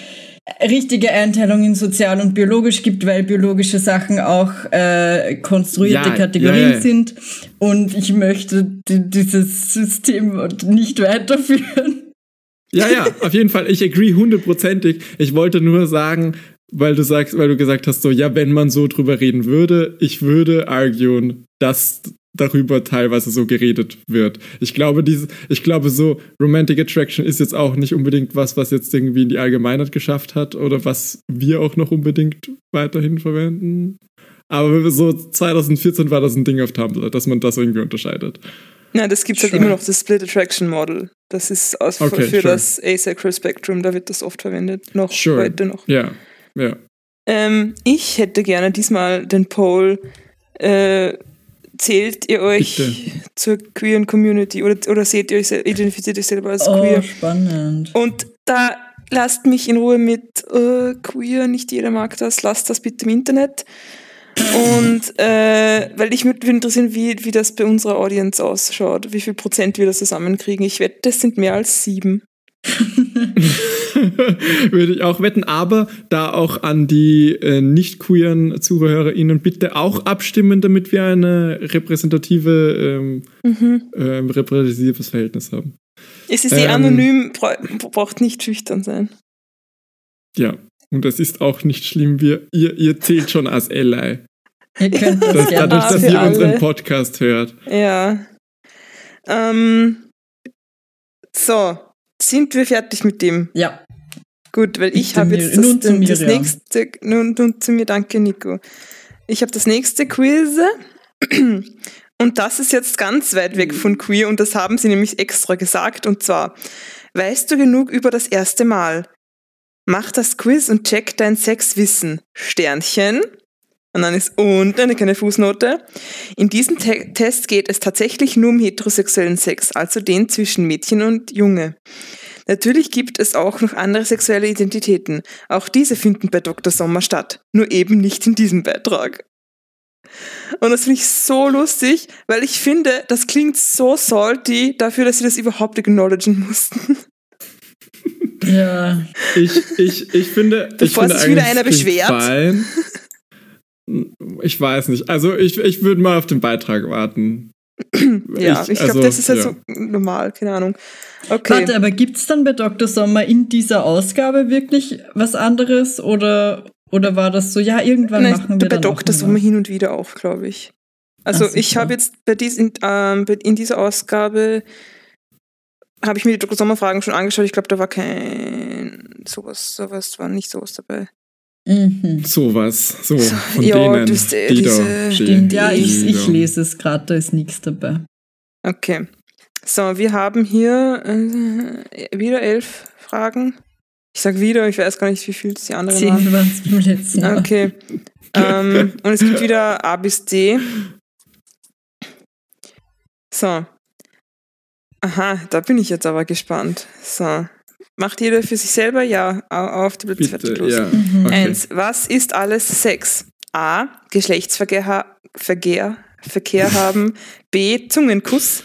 richtige Einteilung in sozial und biologisch gibt, weil biologische Sachen auch äh, konstruierte Ja, Kategorien ja, ja. sind. Und ich möchte di- dieses System nicht weiterführen. Ja, ja, auf jeden Fall. Ich agree hundertprozentig. Ich wollte nur sagen, weil du sagst, weil du gesagt hast, so, ja, wenn man so drüber reden würde, ich würde arguen, dass darüber teilweise so geredet wird. Ich glaube, diese, ich glaube, so Romantic Attraction ist jetzt auch nicht unbedingt was, was jetzt irgendwie in die Allgemeinheit geschafft hat oder was wir auch noch unbedingt weiterhin verwenden. Aber so 2014 war das ein Ding auf Tumblr, dass man das irgendwie unterscheidet. Nein, das gibt halt immer noch, das Split Attraction Model. Das ist aus, Okay, für sure. das Asexual Spectrum, da wird das oft verwendet. Noch Sure. heute noch. Ja, ja. Ähm, ich hätte gerne diesmal den Poll. Äh, zählt ihr euch Bitte. zur queeren Community oder, oder seht ihr euch, identifiziert euch selber als Oh, queer? spannend. Und da lasst mich in Ruhe mit äh, queer, nicht jeder mag das, lasst das bitte im Internet. Und äh, weil ich würde interessieren, wie, wie das bei unserer Audience ausschaut, wie viel Prozent wir das zusammenkriegen. Ich wette, das sind mehr als sieben. Würde ich auch wetten, aber da auch an die äh, nicht queeren ZuhörerInnen bitte auch abstimmen, damit wir eine repräsentative, ähm, Mhm. ähm, repräsentatives Verhältnis haben. Es ist eh Ähm. anonym, bra braucht nicht schüchtern sein. Ja. Und das ist auch nicht schlimm, wir, ihr, ihr zählt schon als Ally. Ihr könnt das dadurch, dass ihr unseren alle. Podcast hört. Ja. Ähm, so, sind wir fertig mit dem? Ja. Gut, weil ich habe Mir- jetzt das, nun zu das Miriam. nächste. Nun, nun zu mir, danke, Nico. Ich habe das nächste Quiz. Und das ist jetzt ganz weit weg von queer und das haben sie nämlich extra gesagt. Und zwar, weißt du genug über das erste Mal? Mach das Quiz und check dein Sexwissen. Sternchen. Und dann ist und eine kleine Fußnote. In diesem Te Test geht es tatsächlich nur um heterosexuellen Sex, also den zwischen Mädchen und Junge. Natürlich gibt es auch noch andere sexuelle Identitäten. Auch diese finden bei Dr. Sommer statt. Nur eben nicht in diesem Beitrag. Und das finde ich so lustig, weil ich finde, das klingt so salty dafür, dass sie das überhaupt acknowledgen mussten. Ja. Ich, ich, ich finde. ich Bevor finde sich wieder einer beschwert. fein. Ich weiß nicht. Also ich, ich würde mal auf den Beitrag warten. Ja, ich, glaube, also, das ist halt ja. so normal, keine Ahnung. Okay. Warte, aber gibt es dann bei Dr. Sommer in dieser Ausgabe wirklich was anderes oder, oder war das so, ja, irgendwann Nein, machen wir bei dann Dr. Sommer hin und wieder auch, glaube ich. Also Ach ich habe jetzt bei diesen, ähm, bei- in dieser Ausgabe habe ich mir die Dr. Sommer Fragen schon angeschaut. Ich glaube, da war kein sowas, sowas war nicht sowas dabei. Mhm. Sowas. So, von ja, denen, du hast, äh, die diese- da stehen. Ja, ich, Die ich lese es gerade, da ist nichts dabei. Okay. So, wir haben hier äh, wieder elf Fragen. Ich sag wieder, ich weiß gar nicht, wie viel die anderen waren. Zehn waren es beim letzten Mal. Okay. ähm, und es gibt wieder A bis D. So. Aha, da bin ich jetzt aber gespannt. So. Macht jeder für sich selber? Ja, au- auf die Plätze fertig los. ja. Mhm. Okay. Eins. Was ist alles Sex? A. Geschlechtsverkehr ha Verkehr, Verkehr haben. B. Zungenkuss.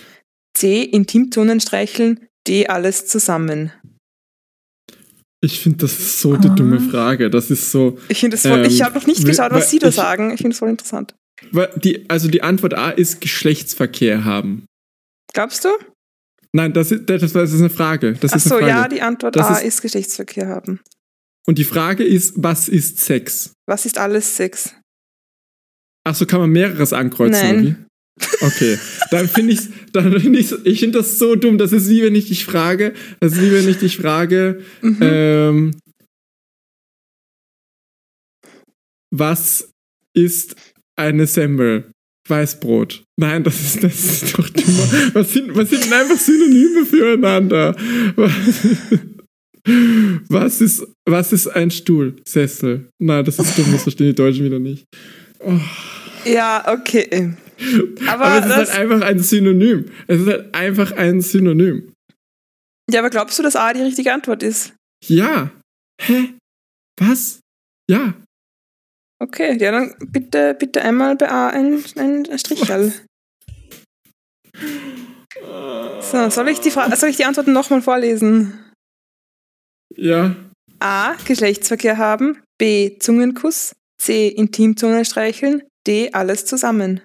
C. Intimzonen streicheln. D. Alles zusammen. Ich finde, das ist so die Ah. dumme Frage. Das ist so. Ich finde das voll, ich Ähm, habe noch nicht geschaut, was Sie da ich- sagen. Ich finde das voll interessant. Die, also die Antwort A ist Geschlechtsverkehr haben. Glaubst du? Nein, das ist, das, ist eine Frage. Das Ach ist so, Frage. ja, die Antwort Das A ist- ist, Geschlechtsverkehr haben. Und die Frage ist, was ist Sex? Was ist alles Sex? Ach so, kann man mehreres ankreuzen? Nein. Okay, dann finde ich, dann finde ich, ich finde das so dumm. Das ist wie wenn ich dich frage, das ist wie wenn ich dich frage, Mhm. ähm, was ist eine Semmel? Weißbrot. Nein, das ist, das ist doch dümmer. Was sind, was sind denn einfach Synonyme füreinander? Was, ist, was ist ein Stuhl? Sessel. Nein, das ist dumm, das verstehen die Deutschen wieder nicht. Oh. Ja, okay. Aber, Aber es ist halt einfach ein Synonym. Es ist halt einfach ein Synonym. ja, aber glaubst du, dass A die richtige Antwort ist? Ja. Hä? Was? Ja. Okay, ja, dann bitte, bitte einmal bei A ein, ein Strichel. So, soll ich die, Fra soll ich die Antworten nochmal vorlesen? Ja. A. Geschlechtsverkehr haben. B. Zungenkuss. C. Intimzone streicheln. D. Alles zusammen.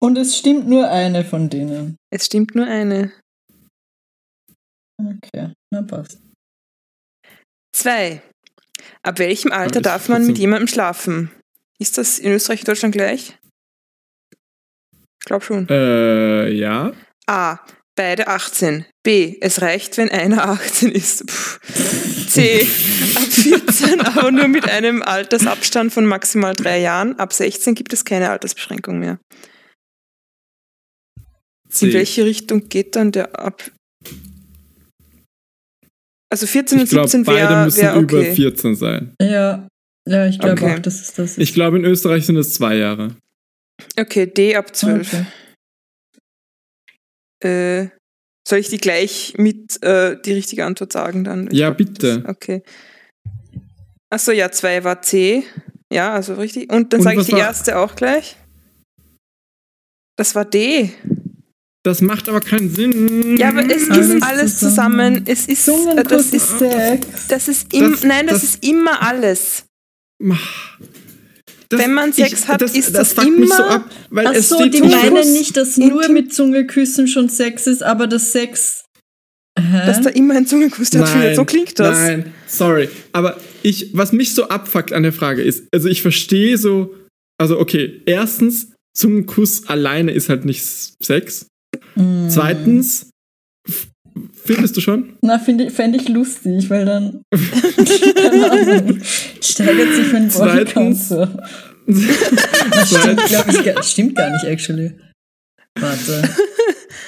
Und es stimmt nur eine von denen. Es stimmt nur eine. Okay, na passt. 2. Ab welchem Alter darf man mit jemandem schlafen? Ist das in Österreich und Deutschland gleich? Ich glaube schon. Äh, ja. A. Beide 18. B. Es reicht, wenn einer 18 ist. Puh. C. Ab 14, aber nur mit einem Altersabstand von maximal drei Jahren. Ab 16 gibt es keine Altersbeschränkung mehr. C. In welche Richtung geht dann der ab? Also 14 und ich glaube, 17 beide wäre müssen wär über okay. 14 sein. Ja, ja ich glaube Okay. auch, das ist. Ich glaube, in Österreich sind es zwei Jahre. Okay, D ab 12. Okay. Äh, soll ich die gleich mit äh, die richtige Antwort sagen dann? Ich Ja, glaub, bitte. Das, okay. Achso, ja, zwei war C. Ja, also richtig. Und dann sage ich was die war- erste auch gleich. Das war D. Das macht aber keinen Sinn. Ja, aber es Alles ist alles zusammen. zusammen. Es ist, äh, das ist das ist im, Das- nein, das, das- ist immer alles. Das- Wenn man Sex hat, ist das fuckt mich so immer- ab, weil Ach es so, die meinen nicht, dass nur mit Zungeküssen schon Sex ist, aber das Sex. Hä? Dass da immer ein Zungenkuss stattfindet. So klingt das. Nein, sorry. Aber ich, was mich so abfuckt an der Frage ist, also ich verstehe so, also okay, erstens, Zungenkuss alleine ist halt nicht Sex. Mm. Zweitens, findest du schon? Na, fände ich lustig, weil dann. steigert sich mein Bodycount so. Das stimmt, glaube ich, gar- stimmt gar nicht, actually. Warte,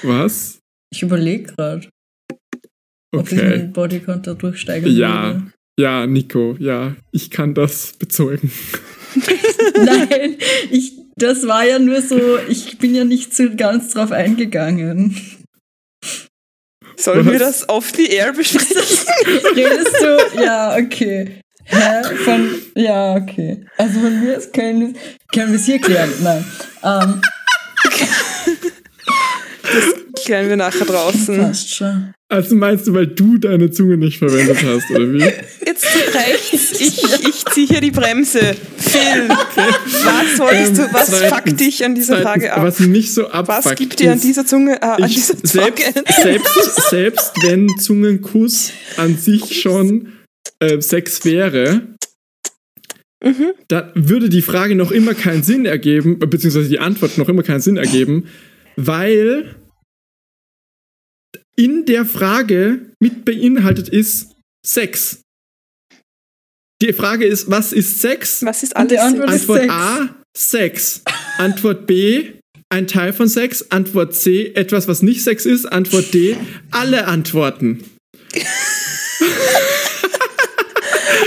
Was? ich überlege gerade, ob ich Okay. meinen Bodycount dadurch steigern Ja, würde. ja, Nico, ja, ich kann das bezeugen. Nein, ich, das war ja nur so, ich bin ja nicht so ganz drauf eingegangen. Sollen wir das auf die Air besprechen? Redest du? Ja, okay. Hä? Von, ja, okay. Also von mir aus können wir können wir es hier klären. Nein. Ähm, Klären wir nachher draußen. passt schon. Also meinst du, weil du deine Zunge nicht verwendet hast, oder wie? Jetzt reicht's. Ich, ich ziehe hier die Bremse. Phil, was wolltest du, was Ähm, zweitens- fuckt dich an dieser zweitens, Frage ab? Was mich so abfuckt, Was gibt dir an dieser Zunge, äh, an dieser selbst, Zunge? selbst, selbst wenn Zungenkuss an sich schon äh, Sex wäre, Mhm. da würde die Frage noch immer keinen Sinn ergeben, äh, beziehungsweise die Antwort noch immer keinen Sinn ergeben, weil in der Frage mit beinhaltet ist Sex. Die Frage ist, was ist Sex? Was ist alles? Antwort ist Antwort Sex. A, Sex. Antwort B, ein Teil von Sex. Antwort C, etwas, was nicht Sex ist. Antwort D, alle Antworten.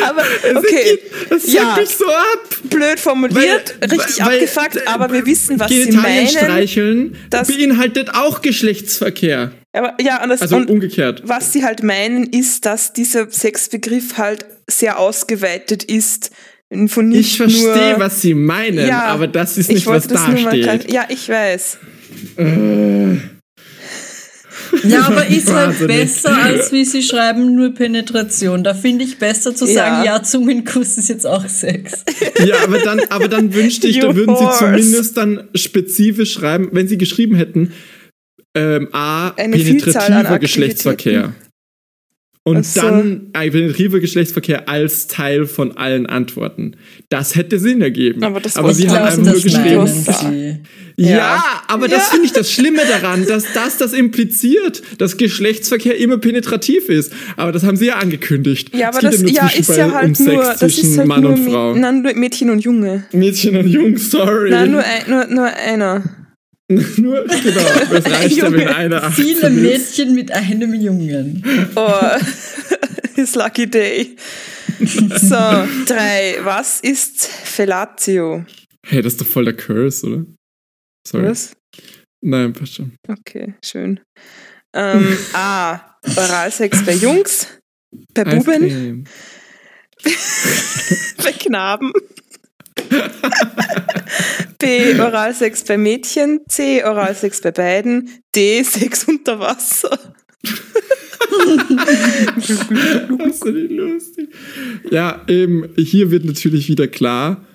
Aber, okay, Das fuckt Ja. mich so ab. blöd formuliert, Weil- richtig weil- abgefuckt, aber wir wissen, was sie Genitalien meinen. streicheln beinhaltet auch Geschlechtsverkehr. Aber, ja, und, das, Also und umgekehrt. was sie halt meinen, ist, dass dieser Sexbegriff halt sehr ausgeweitet ist. Von nicht Ich verstehe, nur, was sie meinen, Ja, aber das ist ich nicht, wollte was das da steht. Ja, ich weiß. Ja, aber ist halt besser, als wie sie schreiben, nur Penetration. Da finde ich besser zu sagen, Ja. ja, Zungenkuss ist jetzt auch Sex. Ja, aber dann, aber dann wünschte ich, da würden sie zumindest dann spezifisch schreiben, wenn sie geschrieben hätten, ähm, A, Eine penetrativer Geschlechtsverkehr. Und Ach so. dann ein penetrativer Geschlechtsverkehr als Teil von allen Antworten. Das hätte Sinn ergeben. Aber das aber sie haben einfach nur das geschrieben. Ja, Ja. aber das Ja. finde ich das Schlimme daran, dass das das impliziert, dass Geschlechtsverkehr immer penetrativ ist. Aber das haben sie ja angekündigt. Ja, aber das ja, ist ja halt um Sex nur, das ist halt Mann nur, und Frau. Nein, nur Mädchen und Junge. Mädchen und Jungs, sorry. Nein, nur, ein, nur, nur einer. Nur, genau, das reicht ja, Junge. einer 18 Viele. Mädchen mit einem Jungen. Oh, his lucky day. So, drei. Was ist Fellatio? Hey, das ist doch voll der Curse, oder? Sorry. Was? Nein, passt schon. Okay, schön. Ähm, A. Oralsex bei Jungs, bei Buben, bei Knaben. B. Oralsex bei Mädchen. C. Oralsex bei beiden. D. Sex unter Wasser. Das ist nicht lustig. Ja, eben, hier wird natürlich wieder klar,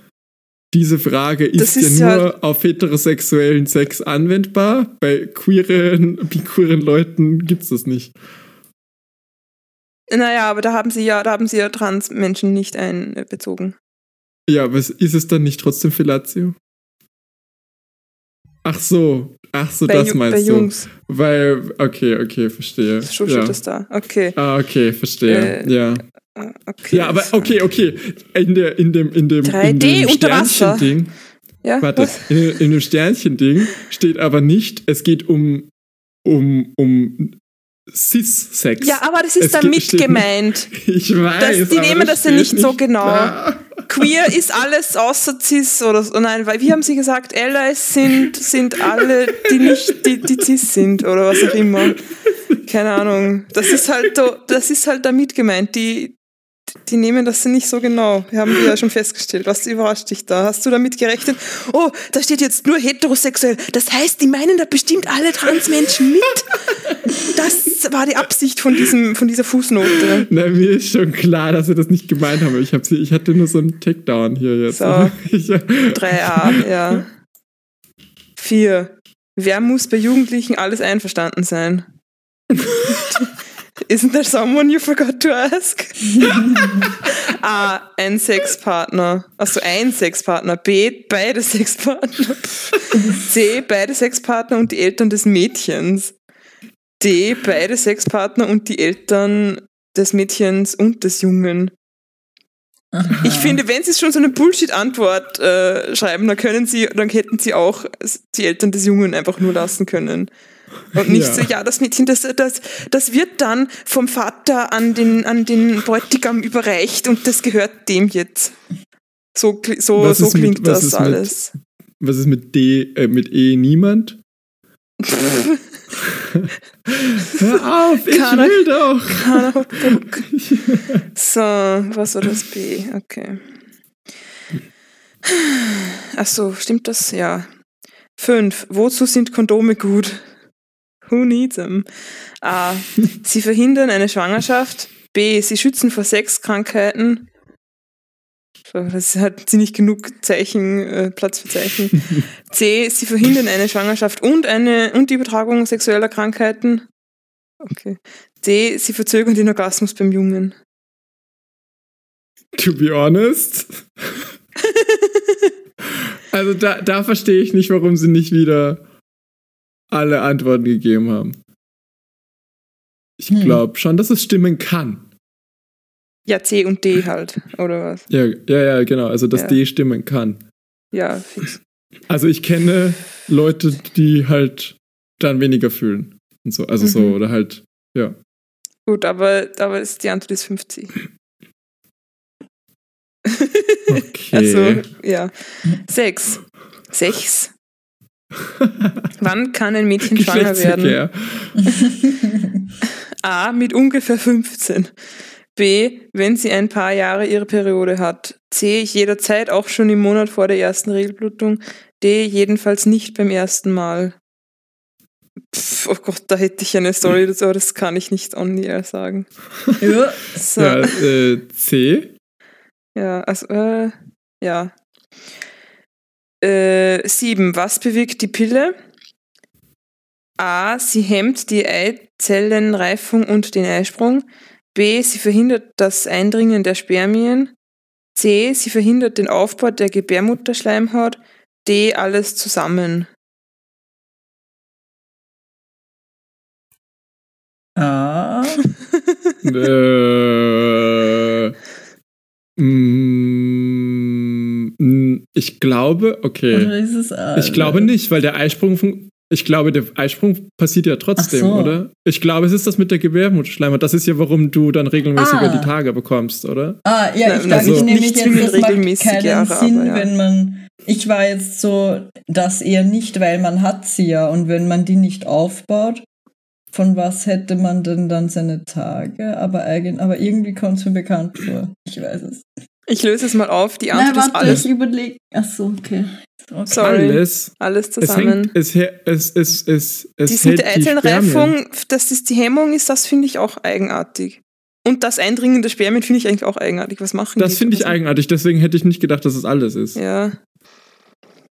diese Frage ist, ist ja ja- nur auf heterosexuellen Sex anwendbar. Bei queeren, biqueeren Leuten gibt's das nicht. Naja, aber da haben sie ja, da haben sie ja Trans-Menschen nicht einbezogen. Ja, was ist es dann nicht trotzdem Fellatio? Ach so, ach so, Bei, das Ju- meinst bei du. Jungs. Weil, okay, okay, verstehe. So ja. das da. Okay. Ah, okay, verstehe. Äh, ja. Ah, okay. Ja, aber okay, okay. In, der, in dem, in dem, in 3D dem. Sternchen-Ding, Ja, warte, was? in, in dem Sternchen-Ding steht aber nicht, es geht um, um, um Cis-Sex. Ja, aber das Es ist damit steht- gemeint. Ich weiß. Das- die nehmen das ja steht nicht so genau. da. Queer ist alles außer cis oder so. Nein, weil wie haben sie gesagt, Allies sind, sind alle, die nicht, die, die cis sind oder was auch immer. Keine Ahnung. Das ist halt, so- das ist halt damit gemeint. Die, die nehmen das nicht so genau. Wir haben ja schon festgestellt. Was überrascht dich da? Hast du damit gerechnet? Oh, da steht jetzt nur heterosexuell. Das heißt, die meinen da bestimmt alle Transmenschen mit. Das war die Absicht von, diesem, von dieser Fußnote. Na, mir ist schon klar, dass sie das nicht gemeint haben. Ich, hab sie, ich hatte nur so einen Takedown hier jetzt. So. Ich, 3a, ja. 4. Wer muss bei Jugendlichen alles einverstanden sein? Isn't there someone you forgot to ask? A. Ein Sexpartner. Also ein Sexpartner. B. Beide Sexpartner. C. Beide Sexpartner und die Eltern des Mädchens. D. Beide Sexpartner und die Eltern des Mädchens und des Jungen. Ich finde, wenn Sie schon so eine Bullshit-Antwort äh, schreiben, dann können Sie, dann hätten Sie auch die Eltern des Jungen einfach nur lassen können. Und nicht Ja. so, ja, das Mädchen, das, das, das wird dann vom Vater an den, an den Bräutigam überreicht und das gehört dem jetzt. So, so, Was so mit- klingt was das ist mit- alles. was ist mit D, äh, mit E niemand? Hör auf, ich Keiner- will doch. Bock. So, was war das B? Okay. Ach so, stimmt das? Ja. Fünf. Wozu sind Kondome gut? Who needs them? A. Sie verhindern eine Schwangerschaft. B. Sie schützen vor Sexkrankheiten. Das hat sie nicht genug Zeichen, äh, Platz für Zeichen. C. Sie verhindern eine Schwangerschaft und eine und die Übertragung sexueller Krankheiten. Okay. D. Sie verzögern den Orgasmus beim Jungen. To be honest. also da, da verstehe ich nicht, warum sie nicht wieder alle Antworten gegeben haben. Ich Hm. glaube schon, dass es stimmen kann. Ja, C und D halt, oder was? Ja, ja, ja, genau. Also, dass Ja. D stimmen kann. Ja, fix. Also, ich kenne Leute, die halt dann weniger fühlen. Und so. Also, so, Mhm. oder halt, ja. Gut, aber, aber ist, die Antwort ist 50. Okay. Also, ja. Sechs. Sechs. Wann kann ein Mädchen schwanger werden? A. Mit ungefähr 15. B. Wenn sie ein paar Jahre ihre Periode hat. C. Jederzeit auch schon im Monat vor der ersten Regelblutung. D. Jedenfalls nicht beim ersten Mal. Pff, oh Gott, da hätte ich eine Story dazu, aber das kann ich nicht on the air sagen. ja. So. Ja, äh, C. Ja, also, äh, ja. Äh, sieben. Was bewirkt die Pille? A. Sie hemmt die Eizellenreifung und den Eisprung. B. Sie verhindert das Eindringen der Spermien. C. Sie verhindert den Aufbau der Gebärmutterschleimhaut. D. Alles zusammen. Ah. äh, mm, ich glaube, okay. Oder ist es A? Ich glaube nicht, weil der Eisprung, fun- ich glaube, der Eisprung passiert ja trotzdem, so. oder? Ich glaube, es ist das mit der Gebärmutterschleimhaut. Das ist ja, warum du dann regelmäßiger Ah. die Tage bekommst, oder? Ah, ja, ich also- nämlich nicht jetzt, das macht keinen Jahre, Sinn, aber ja. wenn man. Ich war jetzt so, das eher nicht, weil man hat sie ja und wenn man die nicht aufbaut, von was hätte man denn dann seine Tage? Aber, eigen, aber irgendwie kommt es mir bekannt vor. Ich weiß es. Ich löse es mal auf. Die Nein, Antwort ist warte, alles. ich überlege. Achso, okay. okay. Sorry. Alles. Alles Es, zusammen. hängt, es, he- es, es, es, es Dies mit der hält die Spermien. Eizellenreifung, dass das die Hemmung ist, das finde ich auch eigenartig. Und das Eindringen der Spermien finde ich eigentlich auch eigenartig. Was machen Das die? finde ich Also, eigenartig, deswegen hätte ich nicht gedacht, dass es alles ist. Ja,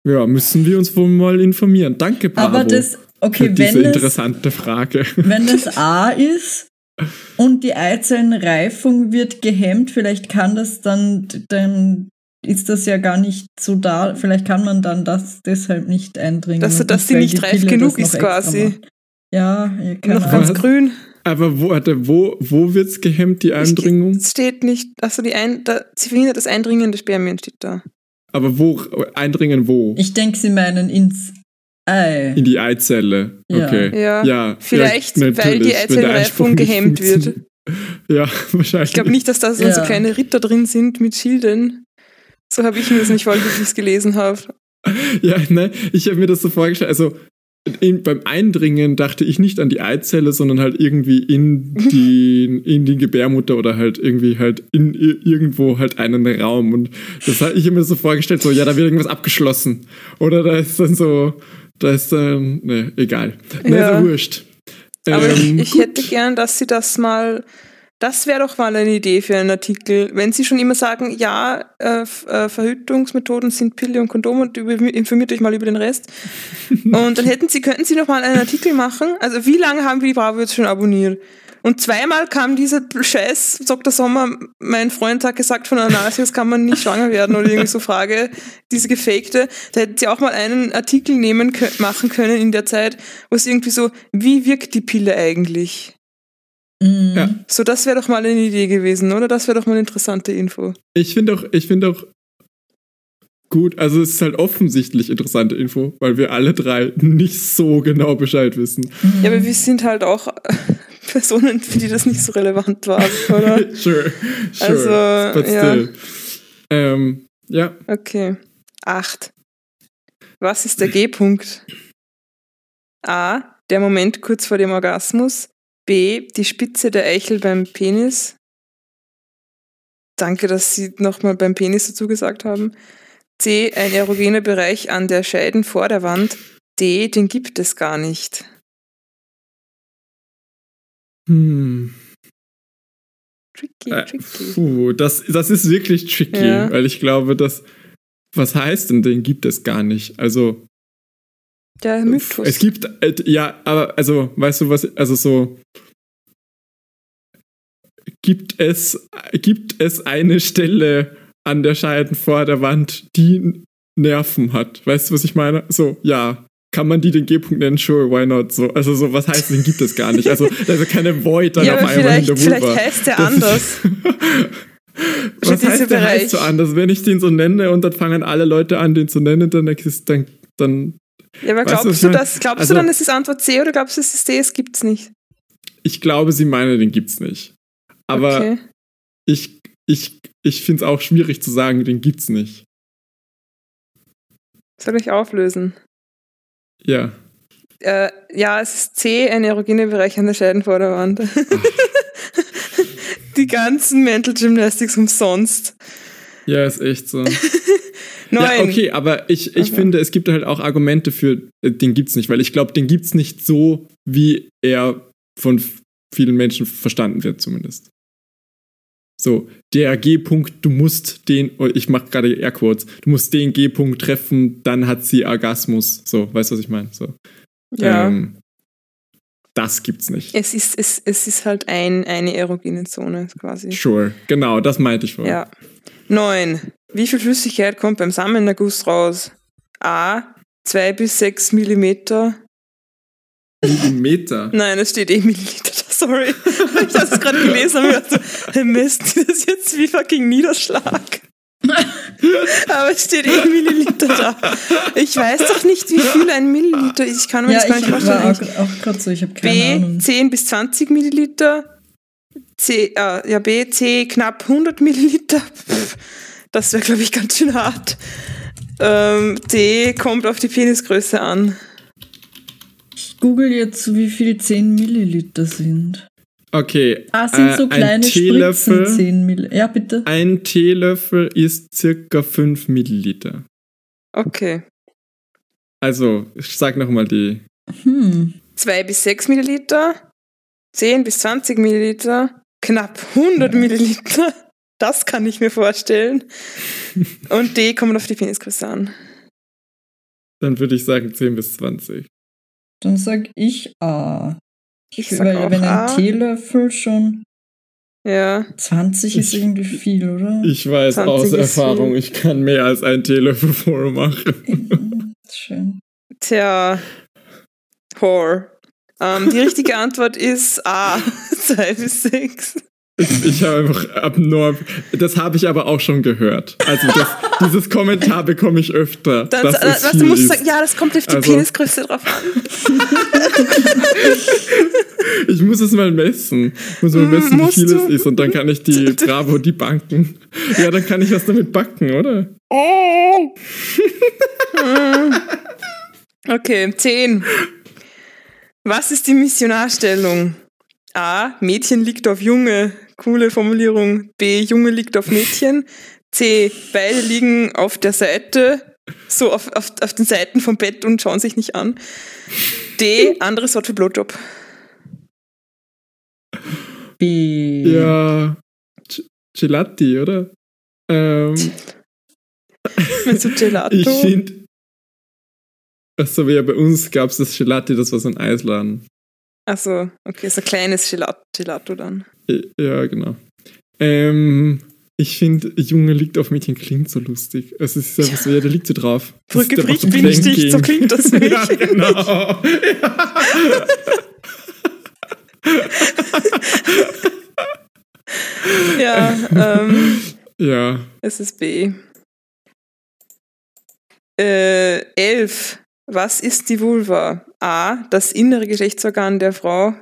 Ja. müssen wir uns wohl mal informieren. Danke, Bravo, Aber das, okay, für diese wenn es, interessante Frage. wenn es A ist und die Eizellenreifung wird gehemmt, vielleicht kann das dann, dann ist das ja gar nicht so da. Vielleicht kann man dann das deshalb nicht eindringen. Dass- dass sie nicht reif Pille genug ist quasi. macht. Ja, ja keine Noch ganz Was? grün. Aber wo, warte, wo, wo wird's gehemmt, die Eindringung? Es steht nicht, also die Ein, da, sie verhindert das Eindringen der Spermien, steht da. Aber wo, Eindringen wo? Ich denke, sie meinen ins Ei. In die Eizelle. Ja. Okay. Ja. Ja, Vielleicht, ja, weil die nicht gehemmt wird. Ja, wahrscheinlich. Ich glaube nicht, dass da so, so kleine Ritter drin sind mit Schilden. So habe ich mir das nicht vorgestellt, wie ich es gelesen habe. Ja, ne, ich habe mir das so vorgestellt. Also, in, beim Eindringen dachte ich nicht an die Eizelle, sondern halt irgendwie in die, in die Gebärmutter oder halt irgendwie halt in irgendwo halt einen Raum. Und das habe ich immer so vorgestellt, so, ja, da wird irgendwas abgeschlossen. Oder da ist dann so, da ist dann, ne, egal. Ne, Ja. so wurscht. Aber Ähm, ich, ich hätte gern, dass sie das mal. Das wäre doch mal eine Idee für einen Artikel. Wenn Sie schon immer sagen, ja, äh, äh, Verhütungsmethoden sind Pille und Kondom und über, informiert euch mal über den Rest. und dann hätten Sie, könnten Sie noch mal einen Artikel machen. Also wie lange haben wir die Bravo jetzt schon abonniert? Und zweimal kam dieser Scheiß, Dr. Sommer, mein Freund hat gesagt, von Anasius kann man nicht schwanger werden oder irgendwie so Frage, diese gefakte. Da hätten sie auch mal einen Artikel nehmen machen können in der Zeit, wo es irgendwie so, wie wirkt die Pille eigentlich? Mhm. Ja. So, das wäre doch mal eine Idee gewesen, oder? Das wäre doch mal eine interessante Info. Ich finde auch, ich finde auch gut, also es ist halt offensichtlich interessante Info, weil wir alle drei nicht so genau Bescheid wissen. Ja, aber wir sind halt auch Personen, für die das nicht so relevant war, oder? sure, sure. Also, but ja. still. Ähm, ja. Okay. Acht. Was ist der G-Punkt? A. Der Moment kurz vor dem Orgasmus. B. Die Spitze der Eichel beim Penis. Danke, dass Sie nochmal beim Penis dazu gesagt haben. C. Ein erogener Bereich an der Scheidenvorderwand. D. Den gibt es gar nicht. Hm. Tricky, Äh, tricky. puh, das, das ist wirklich tricky, Ja. weil ich glaube, dass. Was heißt denn, den gibt es gar nicht? Also, Der Mythos. es gibt, äh, ja, aber, also, weißt du was, also so. Gibt es, gibt es eine Stelle an der Scheidenvorderwand, die Nerven hat? Weißt du, was ich meine? So, ja. Kann man die den G-Punkt nennen? Sure, why not? So, also so, was heißt, den gibt es gar nicht. Also, da ist keine Void dann ja, auf einmal in vielleicht, der vielleicht heißt der Das anders. Was heißt der Bereich. heißt so anders? Wenn ich den so nenne und dann fangen alle Leute an, den zu nennen, dann exist dann, Ja, aber Weißt glaubst ich du das? Glaubst Also- du dann, es ist Antwort C oder glaubst du, es ist D, es gibt's nicht? ich glaube, sie meinen, den gibt's nicht. Aber okay. ich, ich, ich finde es auch schwierig zu sagen, den gibt's nicht. Soll ich auflösen? Ja. Äh, ja, es ist C, ein erogener Bereich an der Scheidenvorderwand. Die ganzen Mental Gymnastics umsonst. Ja, ist echt so. Neun. Ja, okay, aber ich, ich Okay. finde, es gibt halt auch Argumente für, äh, den gibt's nicht, weil ich glaube, den gibt's nicht so, wie er von vielen Menschen verstanden wird, zumindest. So, der G-Punkt, du musst den, oh, ich mache gerade Airquotes, du musst den G-Punkt treffen, dann hat sie Orgasmus. So, weißt du, was ich meine? So. Ja. Ähm, das gibt's nicht. Es ist, es, es ist halt ein, eine erogene Zone quasi. Sure, genau, das meinte ich vorher. Ja. Neun. Wie viel Flüssigkeit kommt beim Samenerguss raus? A. 2 bis 6 Millimeter. Millimeter. Nein, es steht eh Milliliter sorry. ich habe es gerade gelesen und mir dachte, hey, misst die das jetzt wie fucking Niederschlag? Aber es steht eh Milliliter da. Ich weiß doch nicht, wie viel ein Milliliter ist. Ich kann mir Ja, das gar ich nicht vorstellen. auch, auch gerade so, ich habe keine B, Ahnung. 10 bis 20 Milliliter. C, äh, ja, B, C, knapp 100 Milliliter. Pff, das wäre, glaube ich, ganz schön hart. Ähm, D, kommt auf die Penisgröße an. Ich google jetzt, wie viel 10 Milliliter sind. Okay. Ah, sind äh, so ein kleine Spritzen Teelöffel, 10 Milliliter. Ja, bitte. Ein Teelöffel ist circa 5 Milliliter. Okay. Also, ich sag nochmal die. Hm. 2 bis 6 Milliliter, 10 bis 20 Milliliter, knapp 100 Ja. Milliliter. Das kann ich mir vorstellen. Und D kommt auf die Penisgröße an. Dann würde ich sagen 10 bis 20. Dann sag ich A. Ich sag Weil auch wenn A. ein Teelöffel schon Ja. 20 ist Ich- irgendwie viel, oder? Ich weiß 20 aus Erfahrung, viel. ich kann mehr als einen Teelöffel vormachen. Schön. Tja. Whore. Ähm, die richtige Antwort ist A. 2 bis 6. Ich, habe einfach abnorm. Das habe ich aber auch schon gehört. Also das, dieses Kommentar bekomme ich öfter. Dann, dass äh, was, du musst ist. sagen, ja, das kommt auf die Also- Penisgröße drauf an. Ich muss es mal messen. Ich muss mal messen, wie musst viel du? es ist. Und dann kann ich die Bravo, die banken. Ja, dann kann ich was damit backen, oder? Okay, 10. Was ist die Missionarstellung? A. Mädchen liegt auf Junge. Coole Formulierung. B. Junge liegt auf Mädchen. C. Beide liegen auf der Seite, so auf, auf, auf den Seiten vom Bett und schauen sich nicht an. D. Anderes Wort für Blowjob. B. Ja. G- Gelati, oder? Ähm, Meinst du Gelato? ich finde. Achso, ja, bei uns gab es das Gelati, das war so ein Eisladen. Also, okay, so ein kleines Gelato, Gelato dann. Ja, genau. Ähm, ich finde, Junge liegt auf Mädchen klingt so lustig. Es ist einfach so, ja, der liegt so drauf. Brücke bricht, so bin ich dich, so klingt das Ja, Mädchen. genau. Ja, ähm, Ja. es ist B. Äh, 11. Was ist die Vulva? A. Das innere Geschlechtsorgan der Frau.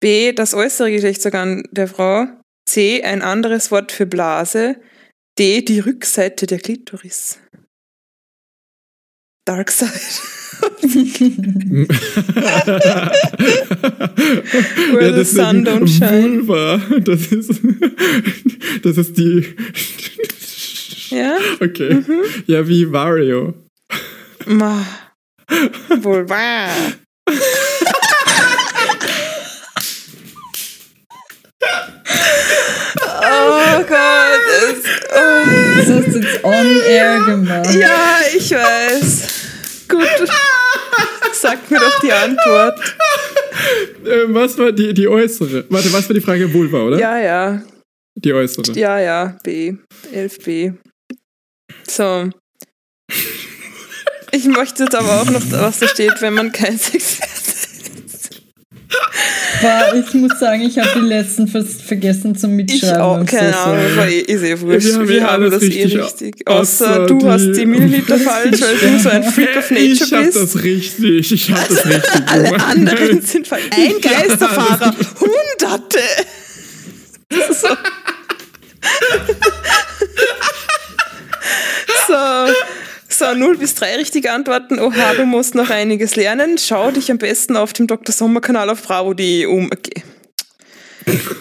B. Das äußere Geschlechtsorgan der Frau. C. Ein anderes Wort für Blase. D. Die Rückseite der Klitoris. Dark Side. Where the ist sun don't shine. Vulva. Das ist, das ist die. Ja? Okay. Mhm. Ja, wie Wario. Ma. Vulva. Oh Gott. Es, oh. Das hast du jetzt on air gemacht. Ja, ich weiß. Gut. Sag mir doch die Antwort. Ähm, was war die, die äußere? Warte, was war die Frage? Vulva, oder? Ja, ja. Die äußere. Ja, ja. B. 11b. So. Ich möchte jetzt aber auch noch, was da steht, wenn man kein Sex Boah, ich muss sagen, ich habe die letzten fast vergessen zum Ich Mitschreiben. auch, I'm keine Ahnung, sorry. war eh, ist eh wurscht. Wir haben Wir, haben das richtig, eh richtig. außer Außer du die- hast die Milliliter falsch, weil du so ein Freak of Nature ich hab bist. das richtig. Ich hab das richtig Alle gemacht. anderen sind falsch. Ein Geisterfahrer, Hunderte. So. so. So, 0 bis 3 richtige Antworten. Oha, du musst noch einiges lernen. Schau dich am besten auf dem Dr. Sommer-Kanal auf bravo.de um. Okay.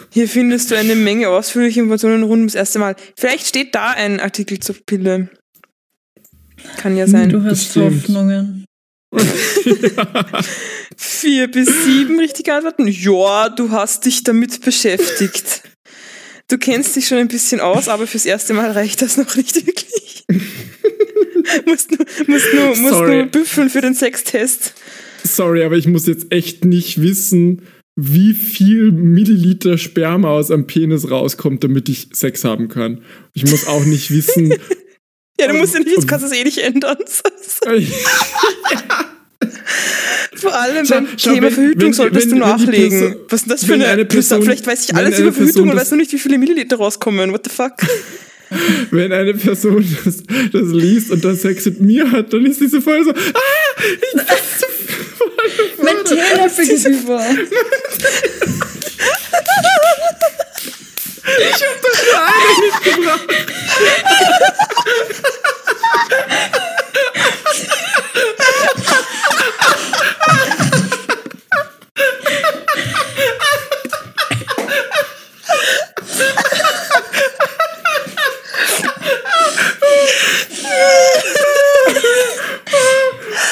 Hier findest du eine Menge ausführliche Informationen rund ums erste Mal. Vielleicht steht da ein Artikel zur Pille. Kann ja sein. Du hast Bestimmt. Hoffnungen. Vier bis sieben richtige Antworten. Ja, du hast dich damit beschäftigt. Du kennst dich schon ein bisschen aus, aber fürs erste Mal reicht das noch nicht wirklich. musst nur, musst nur, musst Sorry. nur büffeln für den Sextest. Sorry, aber ich muss jetzt echt nicht wissen, wie viel Milliliter Sperma aus einem Penis rauskommt, damit ich Sex haben kann. Ich muss auch nicht wissen. Ja, du musst ja nicht, du kannst es eh nicht ändern. Vor allem Schau- beim schau, Thema wenn- Verhütung wenn- solltest wenn- du nachlegen. Person- Was ist das für eine, eine Person- Vielleicht weiß ich alles über Verhütung und weiß nur nicht, wie viele Milliliter rauskommen. What the fuck? Wenn eine Person das, das liest und dann Sex mit mir hat, dann ist sie so voll so, ah, ich bin so Mein Teelöffel geht über.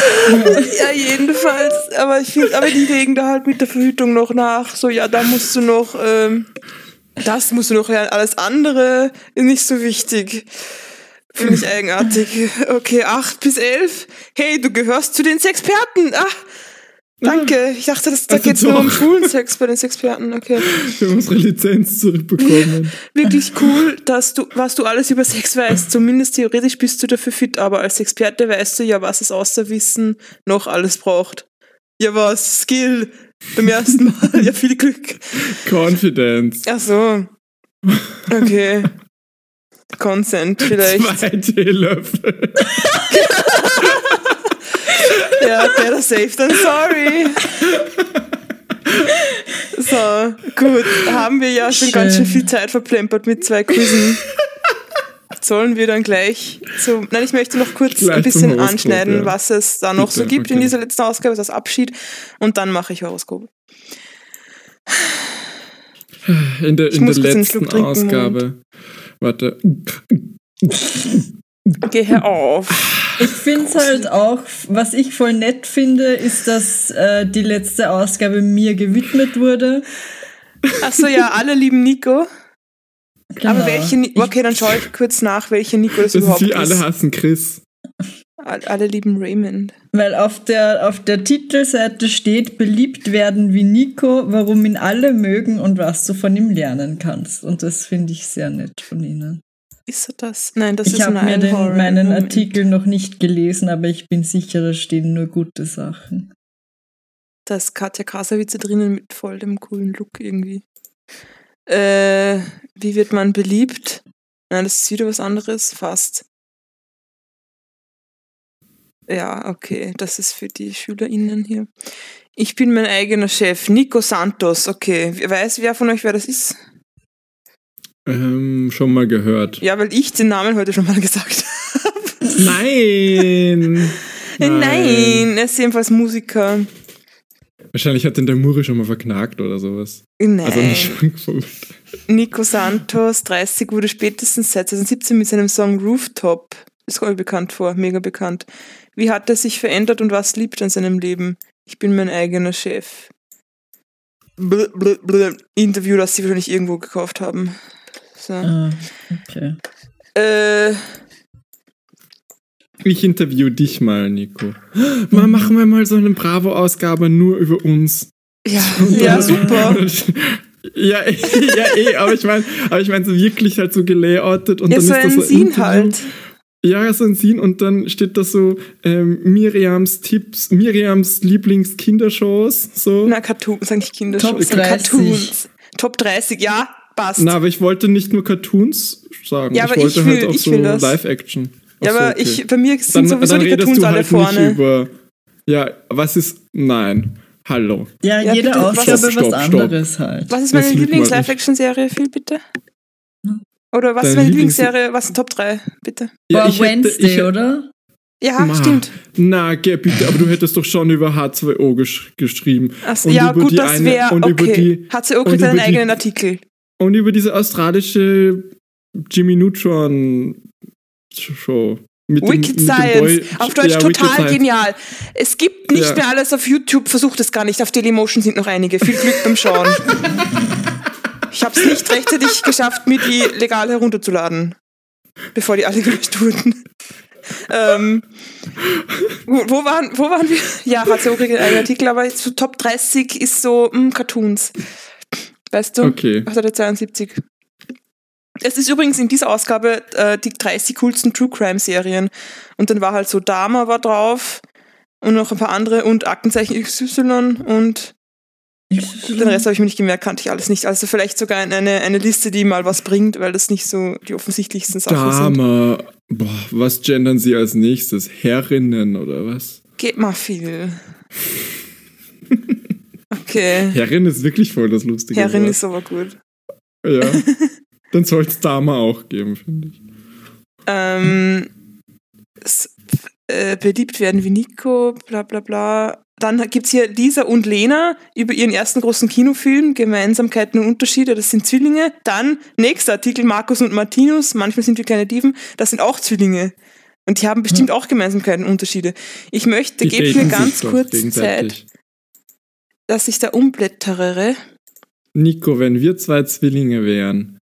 Ja, jedenfalls. Aber ich finde, aber die legen da halt mit der Verhütung noch nach. So, ja, da musst du noch, ähm, das musst du noch lernen. Alles andere ist nicht so wichtig. Finde ich eigenartig. Okay, 8 bis 11. Hey, du gehörst zu den Sexperten. Ah, danke. Ich dachte, das, da Also geht's nur um schwulen Sex bei den Sexperten. Okay. Wir haben unsere Lizenz zurückbekommen. Wirklich cool, dass du, was du alles über Sex weißt. Zumindest theoretisch bist du dafür fit, aber als Experte weißt du ja, was es außer Wissen noch alles braucht. Ja, was? Skill. Beim ersten Mal. Ja, viel Glück. Confidence. Ach so. Okay. Consent vielleicht. Zwei Teelöffel. Ja, better safe than sorry. So, gut. Haben wir ja schon Schön. ganz schön viel Zeit verplempert mit zwei Quizzen. sollen wir dann gleich zu. Nein, ich möchte noch kurz Gleich ein bisschen anschneiden, ja. was es da noch so Bitte, gibt in okay. dieser letzten Ausgabe, das Abschied. Und dann mache ich Horoskop. In der, in der letzten Ausgabe. Warte. Geh hör auf. Ich finde es halt auch, was ich voll nett finde, ist, dass äh, die letzte Ausgabe mir gewidmet wurde. Achso, ja, alle lieben Nico. Genau. Aber welche Ni Okay, dann schaue ich kurz nach, welche Nico das, Das ist überhaupt wie ist. alle hassen Chris. Alle, alle lieben Raymond. Weil auf der, auf der Titelseite steht, beliebt werden wie Nico, warum ihn alle mögen und was du von ihm lernen kannst. Und das finde ich sehr nett von ihnen. Ist er das? Nein, das ich ist habe ein mir den, Einhorn. meinen. Artikel noch nicht gelesen, aber ich bin sicher, da stehen nur gute Sachen. Da ist Katja Krasavitze drinnen mit voll dem coolen Look irgendwie. Äh, wie wird man beliebt? Nein, das ist wieder was anderes, fast. Ja, okay, das ist für die SchülerInnen hier. Ich bin mein eigener Chef, Nico Santos, okay. Weiß wer von euch, wer das ist? Ähm, schon mal gehört. Ja, weil ich den Namen heute schon mal gesagt habe. Nein! Nein, er ist jedenfalls Musiker. Wahrscheinlich hat den der Muri schon mal verknackt oder sowas. Nein. Also nicht schon Nico Santos, 30, wurde spätestens seit 2017 mit seinem Song Rooftop, ist voll bekannt vor, mega bekannt. Wie hat er sich verändert und was liebt an seinem Leben? Ich bin mein eigener Chef. Bl bl bl Interview, das sie wahrscheinlich irgendwo gekauft haben. So. Ah, okay. Äh, Ich interview dich mal, Nico. Mal machen wir mal so eine Bravo-Ausgabe nur über uns. ja, ja, super. Ja, ja, eh, aber ich meine, aber ich meine so wirklich halt so gelayoutet und Ja, dann so ist das ein so Scene Interview. halt. Ja, so ein Scene und dann steht da so ähm, Miriams Tipps, Miriams Lieblingskindershows, so. Na, Cartoons, sag nicht Kindershows, Top 30. Cartoons. Top 30, ja, passt. Na, aber ich wollte nicht nur Cartoons sagen. Ja, aber ich wollte ich halt will- auch ich so. Live-Action. Ach ja, so, aber okay. ich, bei mir sind dann, sowieso dann die Cartoons du alle halt nicht vorne. über. Ja, was ist. Nein. Hallo. Ja, Ja, jede bitte, was- Ausgabe Stopp, stopp, was stopp. anderes halt. Was ist meine Lieblings-Live-Action-Serie, Phil, bitte? Oder was Deine ist meine Lieblings- Lieblingsserie? Was Top 3, bitte? War ich hätte- Wednesday, ich- oder? Ja, Ma, stimmt. Na, geh bitte, aber du hättest doch schon über H2O gesch geschrieben. Und ja, über gut, die das wäre über okay. die- Hat sie auch und mit seinen über die- eigenen Artikel. Und über diese australische Jimmy Neutron Show. Mit dem- Wicked mit dem Science. Auf Deutsch ja, Wicked total Science. genial. Es gibt nicht Ja. mehr alles auf YouTube, versucht es gar nicht. Auf Dailymotion sind noch einige. Viel Glück beim Schauen. ich habe es nicht rechtzeitig geschafft, mir die legal herunterzuladen. Bevor die alle gelöscht wurden. ähm, wo, waren, wo waren wir? Ja, hat sie auch einen Artikel, aber Top 30 ist so mh, Cartoons. Weißt du? Okay. 872. Es ist übrigens in dieser Ausgabe äh, die 30 coolsten True Crime Serien. Und dann war halt so Dama war drauf und noch ein paar andere und Aktenzeichen XY und den Rest habe ich mir nicht gemerkt, kannte ich alles nicht. Also vielleicht sogar eine, eine Liste, die mal was bringt, weil das nicht so die offensichtlichsten Sachen sind. Dame. Boah, was gendern sie als nächstes? Herrinnen oder was? Geht mal viel. Okay. Herrin ist wirklich voll das Lustige. Herrin Wort. ist aber gut. Ja. Dann soll es Dame auch geben, finde ich. ähm, äh, beliebt werden wie Nico, bla bla bla. Dann gibt's hier Lisa und Lena über ihren ersten großen Kinofilm, Gemeinsamkeiten und Unterschiede, das sind Zwillinge. Dann, nächster Artikel, Markus und Martinus, manchmal sind wir kleine Diven, das sind auch Zwillinge. Und die haben bestimmt auch Gemeinsamkeiten und Unterschiede. Ich möchte, gebt mir ganz kurz. Zeit, dass ich da umblättere. Nico, wenn wir zwei Zwillinge wären,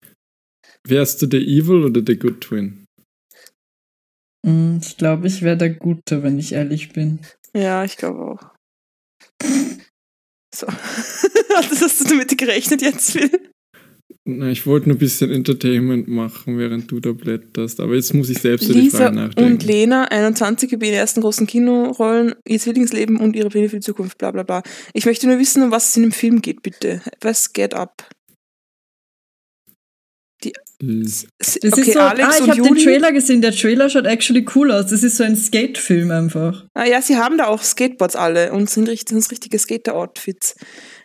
wärst du der Evil oder der Good Twin? Mm, Ich glaube, ich wäre der Gute, wenn ich ehrlich bin. Ja, ich glaube auch. So. hast du damit gerechnet jetzt, Phil? Na, ich wollte nur ein bisschen Entertainment machen, während du da blätterst, aber jetzt muss ich selbst über die Frage nachdenken. und Lena, 21, über ihre ersten großen Kinorollen, ihr Zwillingsleben und ihre Pläne für die Zukunft, bla bla bla. Ich möchte nur wissen, um was es in dem Film geht, bitte. Was geht ab? Das- okay, ist so, Alex ah, ich habe den. Trailer gesehen. Der Trailer schaut actually cool aus. Das ist so ein Skate-Film einfach. Ah, ja, sie haben da auch Skateboards alle und sind, richtig, sind richtige Skater-Outfits.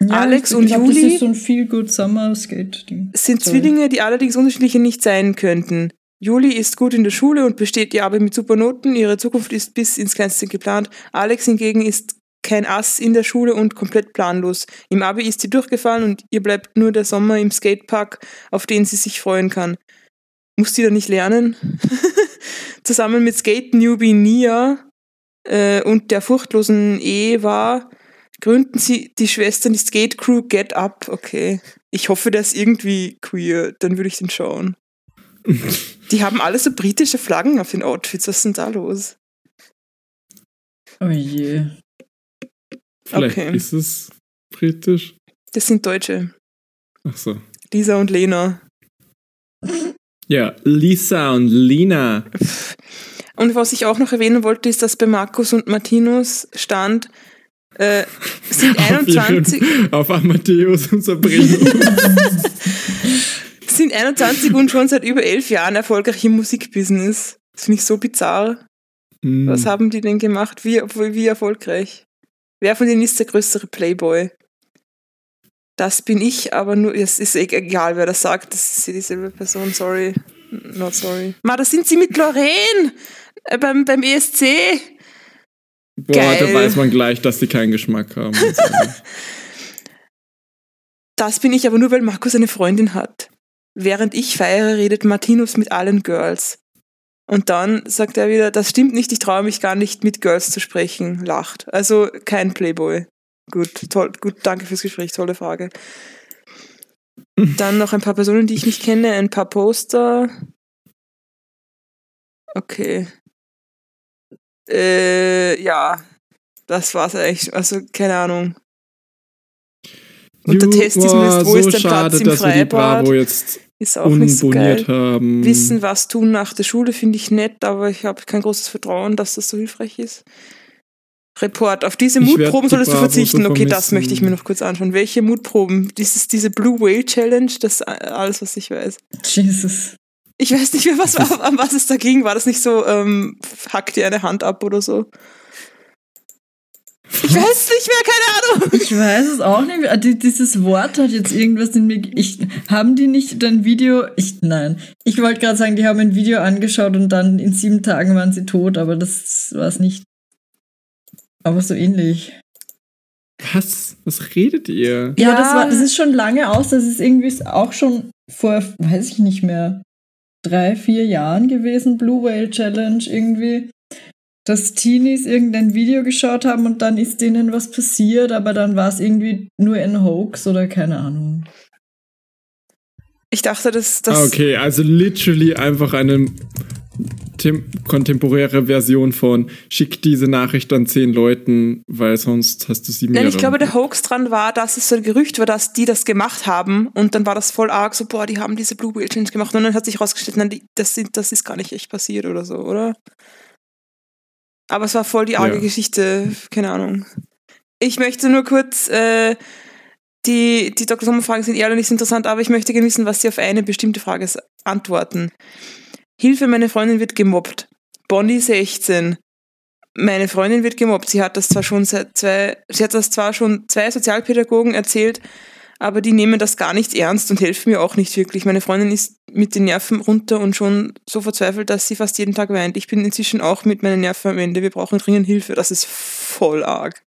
Ja, Alex ich und glaub, Juli? Das ist so ein Feel Good Summer Skate-Ding. Es sind Sorry. Zwillinge, die allerdings unterschiedliche nicht sein könnten. Juli ist gut in der Schule und besteht die Arbeit mit super Noten. Ihre Zukunft ist bis ins Kleinste geplant. Alex hingegen ist kein Ass in der Schule und komplett planlos. Im Abi ist sie durchgefallen und ihr bleibt nur der Sommer im Skatepark, auf den sie sich freuen kann. Muss die da nicht lernen? Zusammen mit Skate-Newbie Nia äh, und der furchtlosen Eva gründen sie die Schwestern die Skate-Crew Get Up. Okay. Ich hoffe, der ist irgendwie queer. Dann würde ich den schauen. die haben alle so britische Flaggen auf den Outfits. Was ist denn da los? Oh je. Vielleicht Okay. ist es britisch. Das sind Deutsche. Ach so. Lisa und Lena. Ja, Lisa und Lina. Und was ich auch noch erwähnen wollte, ist, dass bei Markus und Martinus stand, äh, sind Auf, 21, ihren, auf Amadeus und Sabrina. sind 21 und schon seit über elf Jahren erfolgreich im Musikbusiness. Das finde ich so bizarr. Hm. Was haben die denn gemacht? Wie, wie erfolgreich? Wer von denen ist der größere Playboy? Das bin ich, aber nur, es ist e- egal, wer das sagt, das ist dieselbe Person, sorry. Not sorry. Ma, da sind sie mit Lorraine äh, beim, beim ESC. Boah, da Geil. weiß man gleich, dass die keinen Geschmack haben. Das bin ich aber nur, weil Markus eine Freundin hat. Während ich feiere, redet Martinus mit allen Girls. Und dann sagt er wieder, das stimmt nicht, ich traue mich gar nicht mit Girls zu sprechen, lacht. Also kein Playboy. Gut, toll, gut, danke fürs Gespräch, tolle Frage. Dann noch ein paar Personen, die ich nicht kenne, ein paar Poster. Okay. Äh, ja, das war's eigentlich. Also, keine Ahnung. Und der Test ist zumindest, wo so ist der schade, Platz im dass wir die Freibad? Bravo jetzt Ist auch nicht so geil. haben. Wissen, was tun nach der Schule, finde ich nett, aber ich habe kein großes Vertrauen, dass das so hilfreich ist. Report. Auf diese Mutproben die solltest du Bravo verzichten. so okay, das möchte ich mir noch kurz anschauen. Welche Mutproben? Dieses, diese Blue Whale Challenge, das ist alles, was ich weiß. Jesus. Ich weiß nicht mehr, was, ist- an was es da ging. War das nicht so, ähm, hack dir eine Hand ab oder so? Ich weiß nicht mehr, keine Ahnung. Ich weiß es auch nicht mehr. Die- Dieses Wort hat jetzt irgendwas in mir. Ich, haben die nicht ein Video? Ich, nein. Ich wollte gerade sagen, die haben ein Video angeschaut und dann in sieben Tagen waren sie tot, aber das war es nicht. Aber so ähnlich. Was? Was redet ihr? Ja, Ja. Das, war, das ist schon lange aus. Das ist irgendwie auch schon vor, weiß ich nicht mehr, drei, vier Jahren gewesen, Blue Whale Challenge irgendwie. Dass Teenies irgendein Video geschaut haben und dann ist denen was passiert, aber dann war es irgendwie nur ein Hoax oder keine Ahnung. Ich dachte, das, das Ah, okay, also literally einfach eine kontemporäre Version von schick diese Nachricht an zehn Leuten, weil sonst hast du sie Nein, ich glaube, der Hoax dran war, dass es so ein Gerücht war, dass die das gemacht haben und dann war das voll arg, so, boah, die haben diese Blue Whale Challenge gemacht und dann hat sich herausgestellt, nein, die, das, sind, das ist gar nicht echt passiert oder so, oder? Aber es war voll die arge Ja. Geschichte, keine Ahnung. Ich möchte nur kurz, äh, die, die Dr. Sommer-Fragen sind eher nicht interessant, aber ich möchte gerne wissen, was Sie auf eine bestimmte Frage antworten. Hilfe, meine Freundin wird gemobbt. Bonnie 16. Meine Freundin wird gemobbt. Sie hat das zwar schon seit zwei, sie hat das zwar schon zwei Sozialpädagogen erzählt, aber die nehmen das gar nicht ernst und helfen mir auch nicht wirklich. Meine Freundin ist mit den Nerven runter und schon so verzweifelt, dass sie fast jeden Tag weint. Ich bin inzwischen auch mit meinen Nerven am Ende. Wir brauchen dringend Hilfe. Das ist voll arg.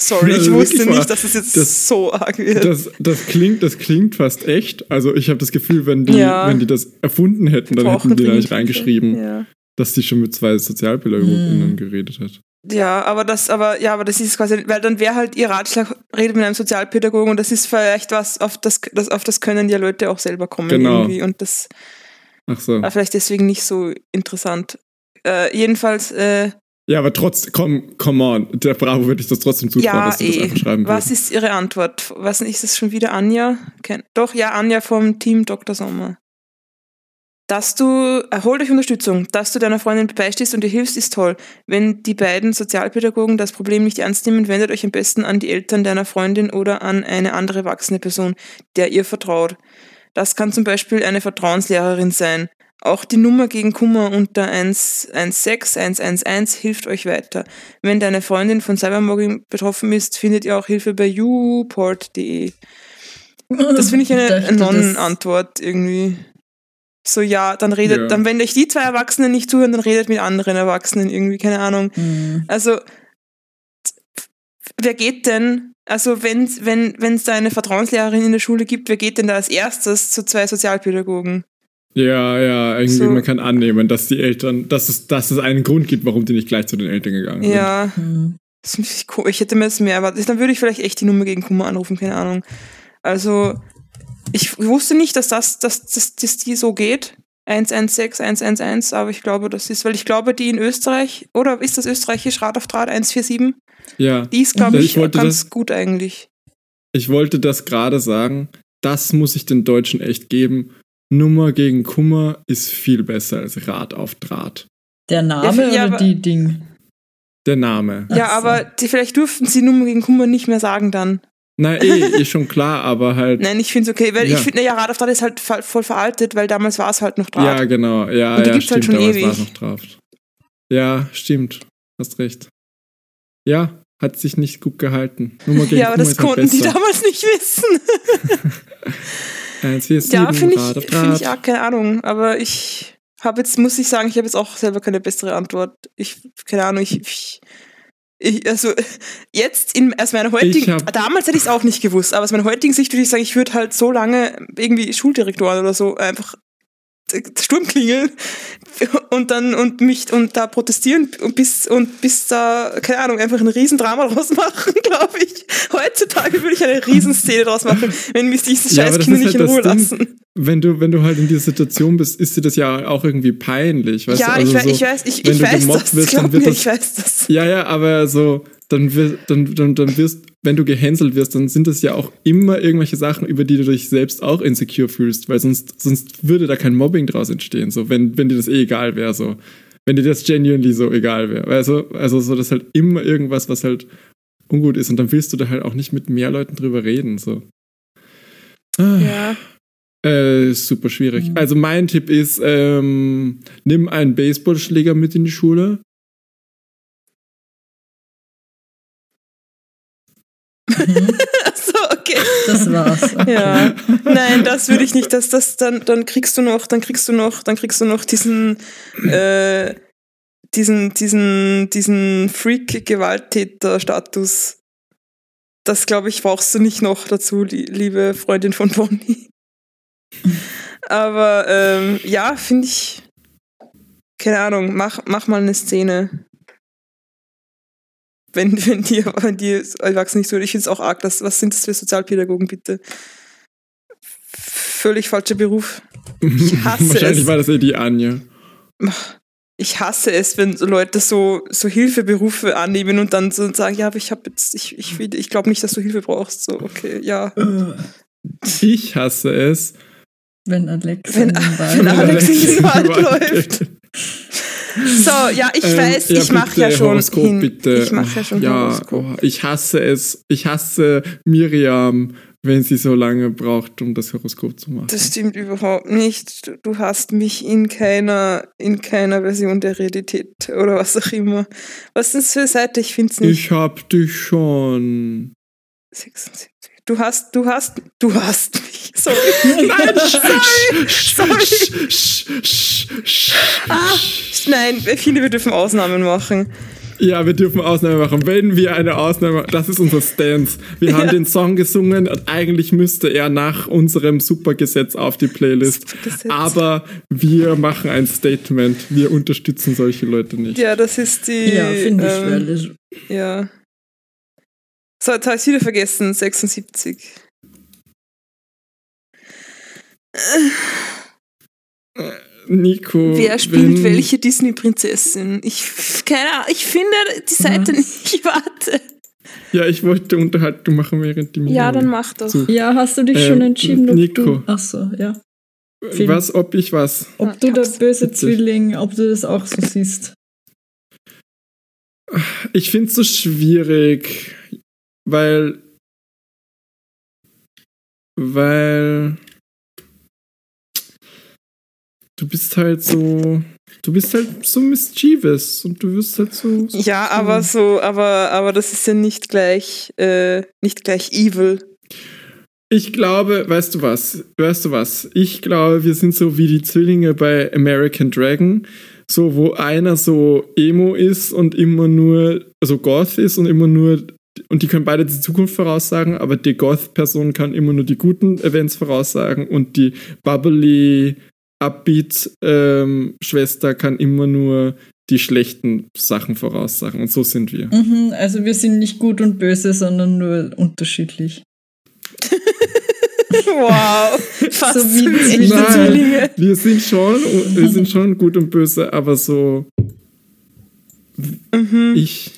Sorry, ich Also wusste nicht, dass es jetzt Das- so arg wird. Das, das, klingt, das klingt fast echt. Also ich habe das Gefühl, wenn die, Ja. wenn die das erfunden hätten, dann brauchen hätten die da nicht reingeschrieben. Ja. dass die schon mit zwei SozialpädagogInnen Hm. geredet hat. Ja, aber das, aber ja, aber das ist quasi, weil dann wäre halt ihr Ratschlag, redet mit einem Sozialpädagogen und das ist vielleicht was, auf das, das auf das können die Leute auch selber kommen Genau. irgendwie und das Ach so. war vielleicht deswegen nicht so interessant. Äh, jedenfalls, äh, Ja, aber trotzdem, come, come on, der Bravo würde ich das trotzdem zutrauen, ja, dass sie das eh. einfach schreiben Was würden. ist Ihre Antwort? Was ist es schon wieder Anja? Doch, ja, Anja vom Team Dr. Sommer. Dass du, erhol euch Unterstützung, dass du deiner Freundin beistehst und ihr hilfst, ist toll. Wenn die beiden Sozialpädagogen das Problem nicht ernst nehmen, wendet euch am besten an die Eltern deiner Freundin oder an eine andere erwachsene Person, der ihr vertraut. Das kann zum Beispiel eine Vertrauenslehrerin sein. Auch die Nummer gegen Kummer unter 116 111 hilft euch weiter. Wenn deine Freundin von Cybermobbing betroffen ist, findet ihr auch Hilfe bei youport.de. Das finde ich eine Non-Antwort irgendwie. So, ja, dann redet, Ja. dann, wenn euch die zwei Erwachsenen nicht zuhören, dann redet mit anderen Erwachsenen irgendwie, keine Ahnung. Mhm. Also, wer geht denn, also wenn es wenn, wenn's da eine Vertrauenslehrerin in der Schule gibt, wer geht denn da als erstes zu zwei Sozialpädagogen? Ja, ja, irgendwie, So. man kann annehmen, dass die Eltern, dass es, dass es einen Grund gibt, warum die nicht gleich zu den Eltern gegangen sind. Ja, Mhm. das ich cool. Ich hätte mir das mehr erwartet. Dann würde ich vielleicht echt die Nummer gegen Kummer anrufen, keine Ahnung. Also, ich wusste nicht, dass das, dass, dass, dass die so geht. 116, 111, aber ich glaube, das ist, weil ich glaube, die in Österreich, oder ist das österreichisch Rad auf Draht 147? Ja, Die ist, glaube ich, ich ganz das- gut eigentlich. ich wollte das gerade sagen. Das muss ich den Deutschen echt geben. Nummer gegen Kummer ist viel besser als Rad auf Draht. Der Name Ja, oder aber- die Ding? Der Name. Ja, so. aber die, vielleicht durften sie Nummer gegen Kummer nicht mehr sagen dann. Na eh, ist schon klar, aber halt. Nein, ich finde es okay, weil Ja. ich finde, ja, Rad auf Draht ist halt voll veraltet, weil damals war es halt noch Draht. Ja, genau. Ja, Und die ja, gibt's halt stimmt, schon damals war ewig. noch drauf. Ja, stimmt. Hast recht. Ja, hat sich nicht gut gehalten. Nummer gegen Ja, aber Kummer das ist halt konnten die besser. damals nicht wissen. Eins, vier, sieben, Ja, finde ich, finde ich auch, keine Ahnung. Aber ich habe jetzt, muss ich sagen, ich habe jetzt auch selber keine bessere Antwort. Ich, keine Ahnung, ich, ich, ich also jetzt in, aus meiner heutigen, damals hätte ich es auch nicht gewusst, aber aus meiner heutigen Sicht würde ich sagen, ich würde halt so lange irgendwie Schuldirektoren oder so einfach Sturm klingeln und dann und mich und da protestieren und bis und bis da keine Ahnung einfach ein Riesendrama draus machen, glaube ich. Heutzutage würde ich eine Riesenszene draus machen, wenn mich diese Ja, Scheißkinder nicht in halt Ruhe das Ding. lassen. Wenn du, wenn du halt in dieser Situation bist, ist dir das ja auch irgendwie peinlich. Weißt ja, du? ich, Also wei- so, ich weiß, ich, wenn ich du weiß gemobbt das. wirst, dann wird mir, das- ich weiß das. Ja, ja, aber so, dann, wir, dann, dann, dann wirst, wenn du gehänselt wirst, dann sind das ja auch immer irgendwelche Sachen, über die du dich selbst auch insecure fühlst, weil sonst, sonst würde da kein Mobbing draus entstehen, so, wenn, wenn dir das eh egal wäre, so. Wenn dir das genuinely so egal wäre. Also, also so, das ist halt immer irgendwas, was halt ungut ist und dann willst du da halt auch nicht mit mehr Leuten drüber reden, so. Ah. Ja. Äh, super schwierig. Mhm. Also mein Tipp ist, ähm, nimm einen Baseballschläger mit in die Schule. Mhm. so, okay. Das war's. Okay. Ja. Nein, das würde ich nicht. Das, das, dann, dann kriegst du noch, dann kriegst du noch, dann kriegst du noch diesen, äh, diesen, diesen, diesen Freak-Gewalttäter-Status. Das, glaube ich, brauchst du nicht noch dazu, li liebe Freundin von Bonnie. Aber ähm, ja, finde ich. Keine Ahnung, mach, mach mal eine Szene. Wenn, wenn die, wenn die Erwachsenen nicht so. Ich finde es auch arg. Das, was sind das für Sozialpädagogen, bitte? Völlig falscher Beruf. hasse Wahrscheinlich es. war das eh die Anja. Ich hasse es, wenn Leute so, so Hilfeberufe annehmen und dann so sagen, ja, aber ich habe jetzt, ich, ich, will- ich glaube nicht, dass du Hilfe brauchst. So, okay, ja. Ich hasse es. Wenn Alex Wenn- in den Wald wenn Alex in den Wald Wald läuft. So, ja, ich Ähm, weiß, ja, ich mache ja schon Horoskop, hin. bitte. Ich mache ja schon ja, Horoskop. oh, ich hasse es. Ich hasse Miriam, wenn sie so lange braucht, um das Horoskop zu machen. Das stimmt überhaupt nicht. Du- Du hast mich in keiner, in keiner Version der Realität oder was auch immer. Was ist das für eine Seite? Ich finde es nicht. ich hab dich schon. 76. Du hast, du hast, du hast mich. Sorry. Nein, sorry. sorry. Sch, sch, sch, Ah, nein, viele, wir dürfen Ausnahmen machen. Ja, wir dürfen Ausnahme machen. Wenn wir eine Ausnahme das ist unser Stance. Wir haben Ja. den Song gesungen und eigentlich müsste er nach unserem Supergesetz auf die Playlist. Aber wir machen ein Statement. Wir unterstützen solche Leute nicht. Ja, das ist die. Ja, finde ich ähm. Ja. So, jetzt habe ich wieder vergessen. 76. Nico. Wer spielt wenn- welche Disney-Prinzessin? Ich, keine Ahnung, ich finde die Seite Was? nicht. Warte. Ja, ich wollte Unterhaltung machen, während die Ja, Miriam- dann mach doch. So. Ja, hast du dich Ähm, schon entschieden, ob Nico. du... Ach so, ja. Film. Was, ob ich was? Ob Ja, du ich der böse Bitte. Zwilling, ob du das auch so siehst. Ich finde es so schwierig, weil. Weil. Du bist halt so. Du bist halt so mischievous und du wirst halt so. so Ja, aber so, aber, aber das ist ja nicht gleich, äh, nicht gleich evil. Ich glaube, weißt du was? Weißt du was? Ich glaube, wir sind so wie die Zwillinge bei American Dragon, so wo einer so emo ist und immer nur so goth ist und immer nur und die können beide die Zukunft voraussagen, aber die Goth-Person kann immer nur die guten Events voraussagen und die bubbly upbeat ähm, kann immer nur die schlechten Sachen voraussagen und so sind wir. Mhm, also wir sind nicht gut und böse, sondern nur unterschiedlich. wow, fast So wie Zwillinge. Nein, wir sind schon, wir sind schon gut und böse, aber so Mhm. ich,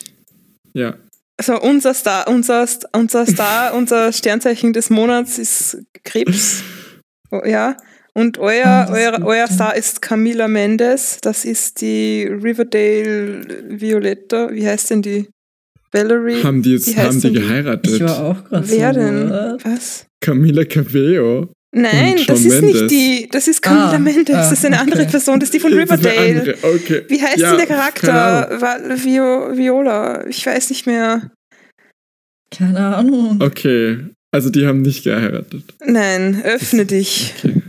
ja. So, unser Star, unser, unser Star, unser Sternzeichen des Monats ist Krebs. Oh, ja. Und euer, Ah, euer, euer. Star ist Camila Mendes. Das ist die Riverdale Violetta. Wie heißt denn die? Valerie? Haben die jetzt, haben die denn geheiratet? Ich war auch gerade so. Wer denn? what? Was? Camila Cabello. Nein, das ist Mendes. nicht die. Das ist Camila Ah, Mendes. ah, Das ist eine andere okay. Person. Das ist die von Das Riverdale. andere, Okay. Wie heißt Ja, denn der Charakter? Vio, Viola. Ich weiß nicht mehr. Keine Ahnung. Okay, also die haben nicht geheiratet. Nein, öffne dich. Okay.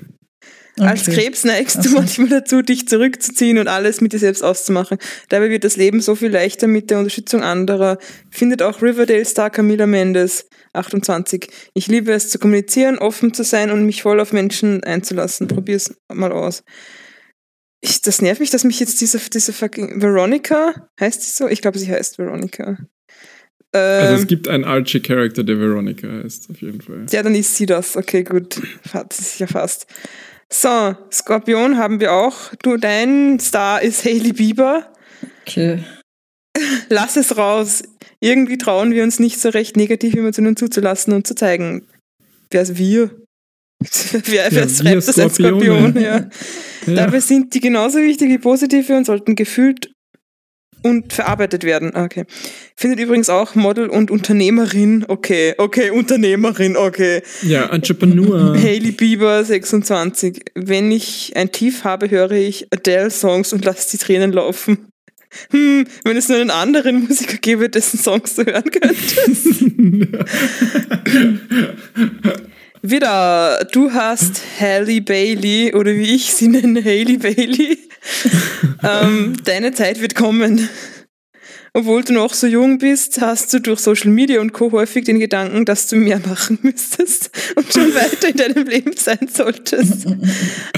Als Okay. Krebs neigst Ach du manchmal dazu, dich zurückzuziehen und alles mit dir selbst auszumachen. Dabei wird das Leben so viel leichter mit der Unterstützung anderer. Findet auch Riverdale-Star Camila Mendes, 28. Ich liebe es zu kommunizieren, offen zu sein und mich voll auf Menschen einzulassen. Probier's mal aus. Ich, das nervt mich, dass mich jetzt diese, diese fucking Veronica, heißt sie so? Ich glaube, sie heißt Veronica. Also Ähm, es gibt einen Archie-Charakter, der Veronica heißt, auf jeden Fall. ja, dann ist sie das. Okay, gut. Hat sie sich ja fast. So, Skorpion haben wir auch. Du, dein Star ist Hailey Bieber. Okay. Lass es raus. Irgendwie trauen wir uns nicht so recht, negative Emotionen zuzulassen und zu zeigen. Wer ist wir? wer wer wir schreibt das als Skorpione. Skorpion? Ja. Ja. Dabei sind die genauso wichtig wie positive und sollten gefühlt und verarbeitet werden. Ah, Okay. Findet übrigens auch Model und Unternehmerin. Okay, okay, Unternehmerin, okay. Ja, Entrepreneur. Hailey Bieber, 26. Wenn ich ein Tief habe, höre ich Adele-Songs und lasse die Tränen laufen. Hm, wenn es nur einen anderen Musiker gäbe, dessen Songs du hören könntest. Wieder, du hast Halle Bailey oder wie ich sie nenne, Hailey Bailey. ähm, deine Zeit wird kommen. Obwohl du noch so jung bist, hast du durch Social Media und Co. häufig den Gedanken, dass du mehr machen müsstest und schon weiter in deinem Leben sein solltest.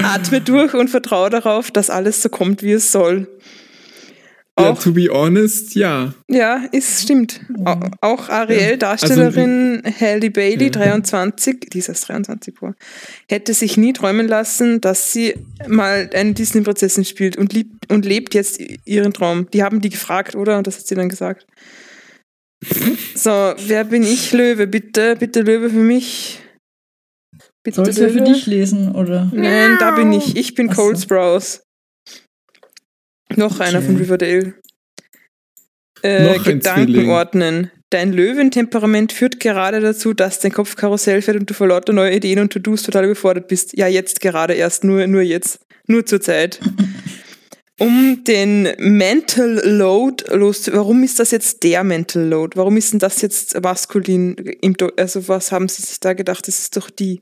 Atme durch und vertraue darauf, dass alles so kommt, wie es soll. Ja, Auch, to be honest, ja. ja, ist stimmt. Au- Auch Ariel-Darstellerin Halle Bailey, Also, Ja. 23, die ist erst 23 Pro, hätte sich nie träumen lassen, dass sie mal eine Disney-Prinzessin spielt und, liebt, und lebt jetzt ihren Traum. Die haben die gefragt, oder? Und das hat sie dann gesagt. So, wer bin ich, Löwe? Bitte, bitte Löwe für mich. Bitte Sollst du für dich lesen, oder? Nein, da bin ich. Ich bin Ach so. Cole Sprouse. Noch einer Okay. von Riverdale. Äh, Gedanken ordnen. Dein Löwentemperament führt gerade dazu, dass dein Kopf Karussell fährt und du vor lauter neue Ideen und To-Dos total überfordert bist. Ja, jetzt gerade erst, nur, nur jetzt. Nur zur Zeit. Um den Mental Load loszu... Warum ist das jetzt der Mental Load? Warum ist denn das jetzt maskulin? Im Do also was haben sie sich da gedacht? Das ist doch die.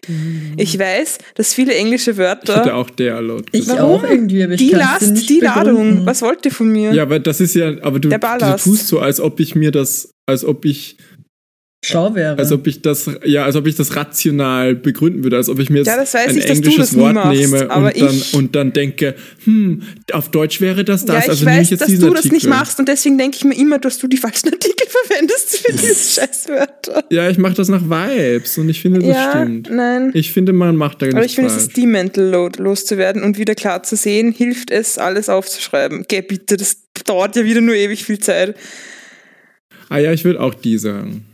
Ich weiß, dass viele englische Ich hätte Wörter... auch der laut Ich. Warum? auch irgendwie, aber ich Die Last, nicht die begründen. Ladung. Was wollt ihr von mir? Ja, aber das ist ja, aber du, Der du tust so, als ob ich mir das, als ob ich, Schau wäre. als ob ich das, ja, als ob ich das rational begründen würde, als ob ich mir jetzt Ja, das weiß ein ich, englisches Wort machst, nehme aber und dann, und dann denke, hm, auf Deutsch wäre das das, ja, ich also nehme weiß, ich jetzt dass du das Artikel. nicht machst und deswegen denke ich mir immer, dass du die falschen Artikel verwendest für diese Scheißwörter. Ja, ich mache das nach Vibes und ich finde, das ja, stimmt. nein. Ich finde, man macht da Aber nichts ich finde, es ist die Mental Load loszuwerden und wieder klar zu sehen, hilft es, alles aufzuschreiben. Geh bitte, das dauert ja wieder nur ewig viel Zeit. ah ja, ich würde auch die sagen.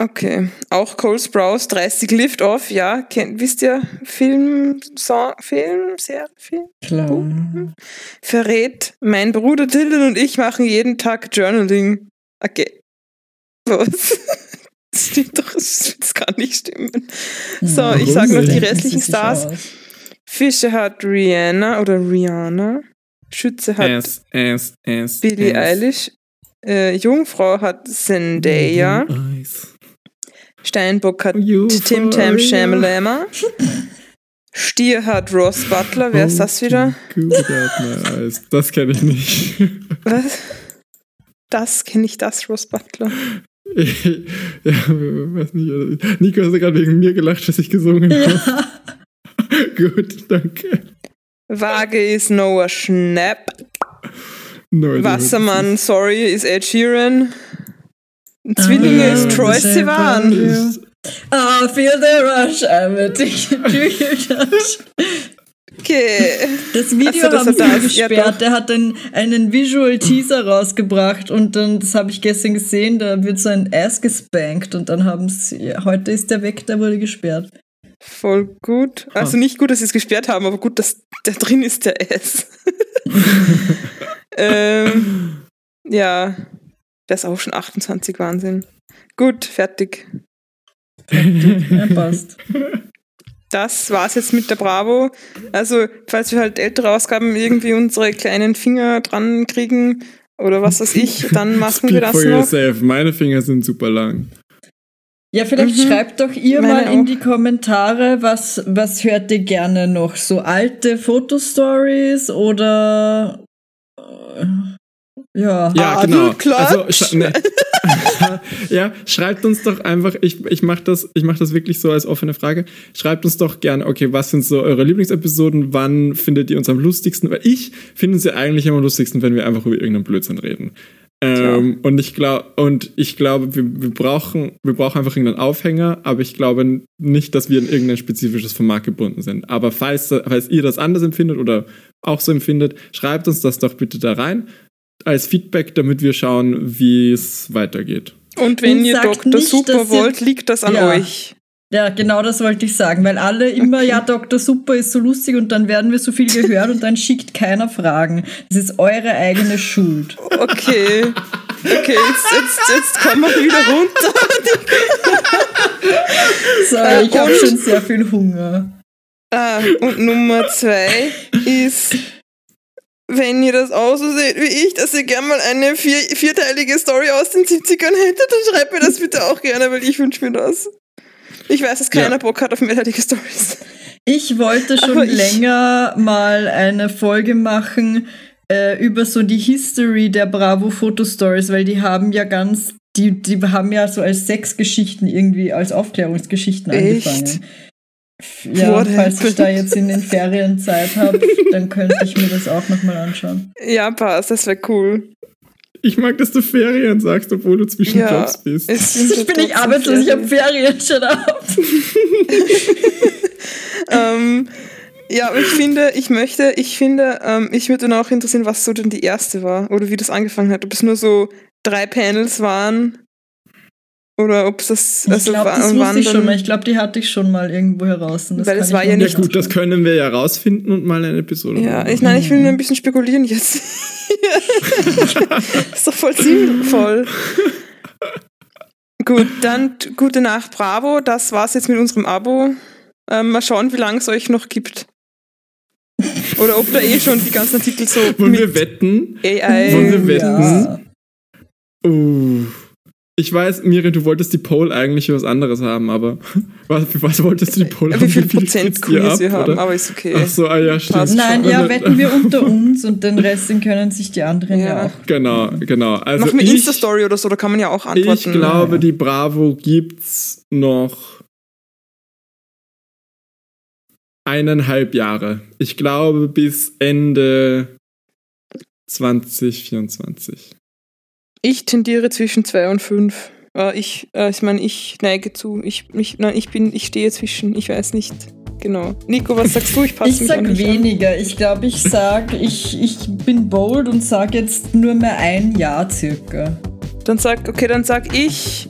Okay. Auch Cole Sprouse, 30 Lift Off, ja. Kennt, wisst ihr, Film, Song, Film, Serie, Film? Klar. Verrät, mein Bruder Dylan und ich machen jeden Tag Journaling. Okay. Was? Das stimmt doch, das kann nicht stimmen. So, ich sag noch die restlichen Stars. Fische hat Rihanna oder Rihanna. Schütze hat S, S, S. Billie S. Eilish. Äh, Jungfrau hat Zendaya. Eis. Steinbock hat. Tim Tam Shamalama. Stier hat Ross Butler. Wer ist das wieder? Das kenne ich nicht. Was? Das kenne ich, das Ross Butler. ja, weiß nicht. Nico hast du gerade wegen mir gelacht, dass ich gesungen habe. Ja. Gut, danke. Waage ist Noah Schnapp. No, Wassermann, sorry, ist Ed Sheeran. Zwillinge Ah, ist Troy Sivan. I feel the rush, I'm addicted to your touch. Okay. Das Video Ach so, das haben sie das, ja, gesperrt. doch. der hat einen, einen Visual Teaser rausgebracht und dann, das habe ich gestern gesehen, da wird so ein Ass gespankt und dann haben sie, heute ist der weg, der wurde gesperrt. Voll gut. Also Ah. nicht gut, dass sie es gesperrt haben, aber gut, dass da drin ist der S. ähm, ja, der ist auch schon 28, Wahnsinn. Gut, fertig. Ja, passt. Das war's jetzt mit der Bravo. Also, falls wir halt ältere Ausgaben irgendwie unsere kleinen Finger dran kriegen oder was weiß ich, dann machen wir Speak das for noch. yourself. Meine Finger sind super lang. Ja, vielleicht Mhm. schreibt doch ihr Meine mal in auch. die Kommentare, was, was hört ihr gerne noch? So alte Fotostories oder äh, ja. Ja, genau. Adelklatsch. Also, sch ne. ja, schreibt uns doch einfach, ich, ich mache das, ich mach das wirklich so als offene Frage. Schreibt uns doch gerne, okay, was sind so eure Lieblingsepisoden? Wann findet ihr uns am lustigsten? Weil ich finde es ja eigentlich immer am lustigsten, wenn wir einfach über irgendeinen Blödsinn reden. Ähm, und ich glaube, und ich glaube, wir, wir brauchen, wir brauchen einfach irgendeinen Aufhänger, aber ich glaube nicht, dass wir in irgendein spezifisches Format gebunden sind. Aber falls, falls ihr das anders empfindet oder auch so empfindet, schreibt uns das doch bitte da rein als Feedback, damit wir schauen, wie es weitergeht. Und wenn Und ihr Dr. nicht, Super wollt, liegt das an Ja. euch. Ja, genau das wollte ich sagen, weil alle immer, ja, Dr. Super ist so lustig und dann werden wir so viel gehört und dann schickt keiner Fragen. Das ist eure eigene Schuld. Okay. Okay, jetzt, jetzt, jetzt kommen wir wieder runter. So, Äh, ich habe schon sehr viel Hunger. Ah, und Nummer zwei ist, wenn ihr das auch so seht wie ich, dass ihr gerne mal eine vier, vierteilige Story aus den 70ern hättet, dann schreibt mir das bitte auch gerne, weil ich wünsche mir das. Ich weiß, dass keiner Ja. Bock hat auf mehrteilige Stories. Ich wollte schon ich- länger mal eine Folge machen äh, über so die History der Bravo Fotostories, weil die haben ja ganz, die, die haben ja so als Sexgeschichten irgendwie, als Aufklärungsgeschichten Echt? angefangen. Ja, What falls ich da jetzt in den Ferien Zeit habe, dann könnte ich mir das auch nochmal anschauen. Ja, passt, das wäre cool. Ich mag, dass du Ferien sagst, obwohl du zwischen Ja, Jobs bist. Ich bin nicht arbeitslos, ich habe Ferien. Shut up. ähm, ja, aber ich finde, ich möchte, ich finde, ähm, ich würde dann auch interessieren, was so denn die erste war oder wie das angefangen hat. Ob es nur so drei Panels waren oder ob es das, Ich also glaube, wa- das wusste ich schon mal. Ich glaube, die hatte ich schon mal irgendwo heraus. Weil kann es ich war ja noch ja nicht- gut, das können wir ja rausfinden und mal eine Episode Ja, machen. ich, nein, ich will nur ein bisschen spekulieren jetzt. ist doch voll sinnvoll. Gut, dann gute Nacht, Bravo. Das war's jetzt mit unserem Abo. Ähm, mal schauen, wie lange es euch noch gibt. Oder ob da eh schon die ganzen Artikel so Wollen mit wir wetten? AI. Wollen wir wetten? Ja. Uh. Ich weiß, Miri, du wolltest die Poll eigentlich für was anderes haben, aber was, was wolltest du die Poll haben? wie viel Prozent Quiz ab, wir haben, oder? aber ist okay. Ach so, ah ja, stimmt. Nein, ja, wetten wir unter uns und den Rest den können sich die anderen ja, Ja. auch. Genau, genau. Also Machen wir ich, Insta-Story oder so, da kann man ja auch antworten. ich glaube, die Bravo gibt's noch eineinhalb Jahre. Ich glaube bis Ende 2024. Ich tendiere zwischen zwei und fünf. Äh, ich, äh, ich meine, ich neige zu. Ich, mich, nein, ich bin, ich stehe zwischen. Ich weiß nicht. Genau. Nico, was sagst du? Ich passe Ich mich sag an dich an. weniger. Ich glaube, ich sag, ich, ich bin bold und sag jetzt nur mehr ein Jahr circa. Dann sag, okay, dann sag ich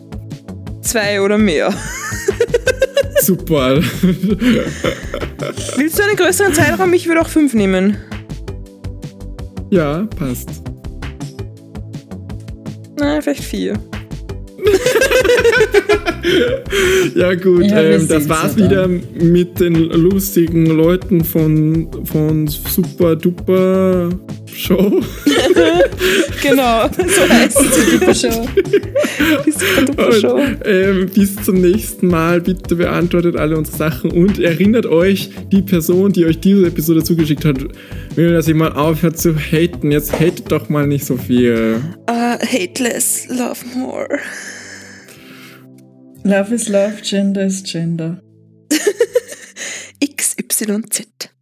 zwei oder mehr. Super. Willst du einen größeren Zeitraum? Ich würde auch fünf nehmen. ja, passt. Nein, vielleicht vier. Ja gut, Ja, ähm, das war's ja wieder mit den lustigen Leuten von, von Super Duper Show. Genau, so heißt die Super Show. Die Super Duper Show. Und, ähm, bis zum nächsten Mal. Bitte beantwortet alle unsere Sachen und erinnert euch, die Person, die euch diese Episode zugeschickt hat, will, dass ihr mal aufhört zu haten. Jetzt hatet doch mal nicht so viel. Uh, hateless, love more. Love is love, Gender is Gender. XYZ.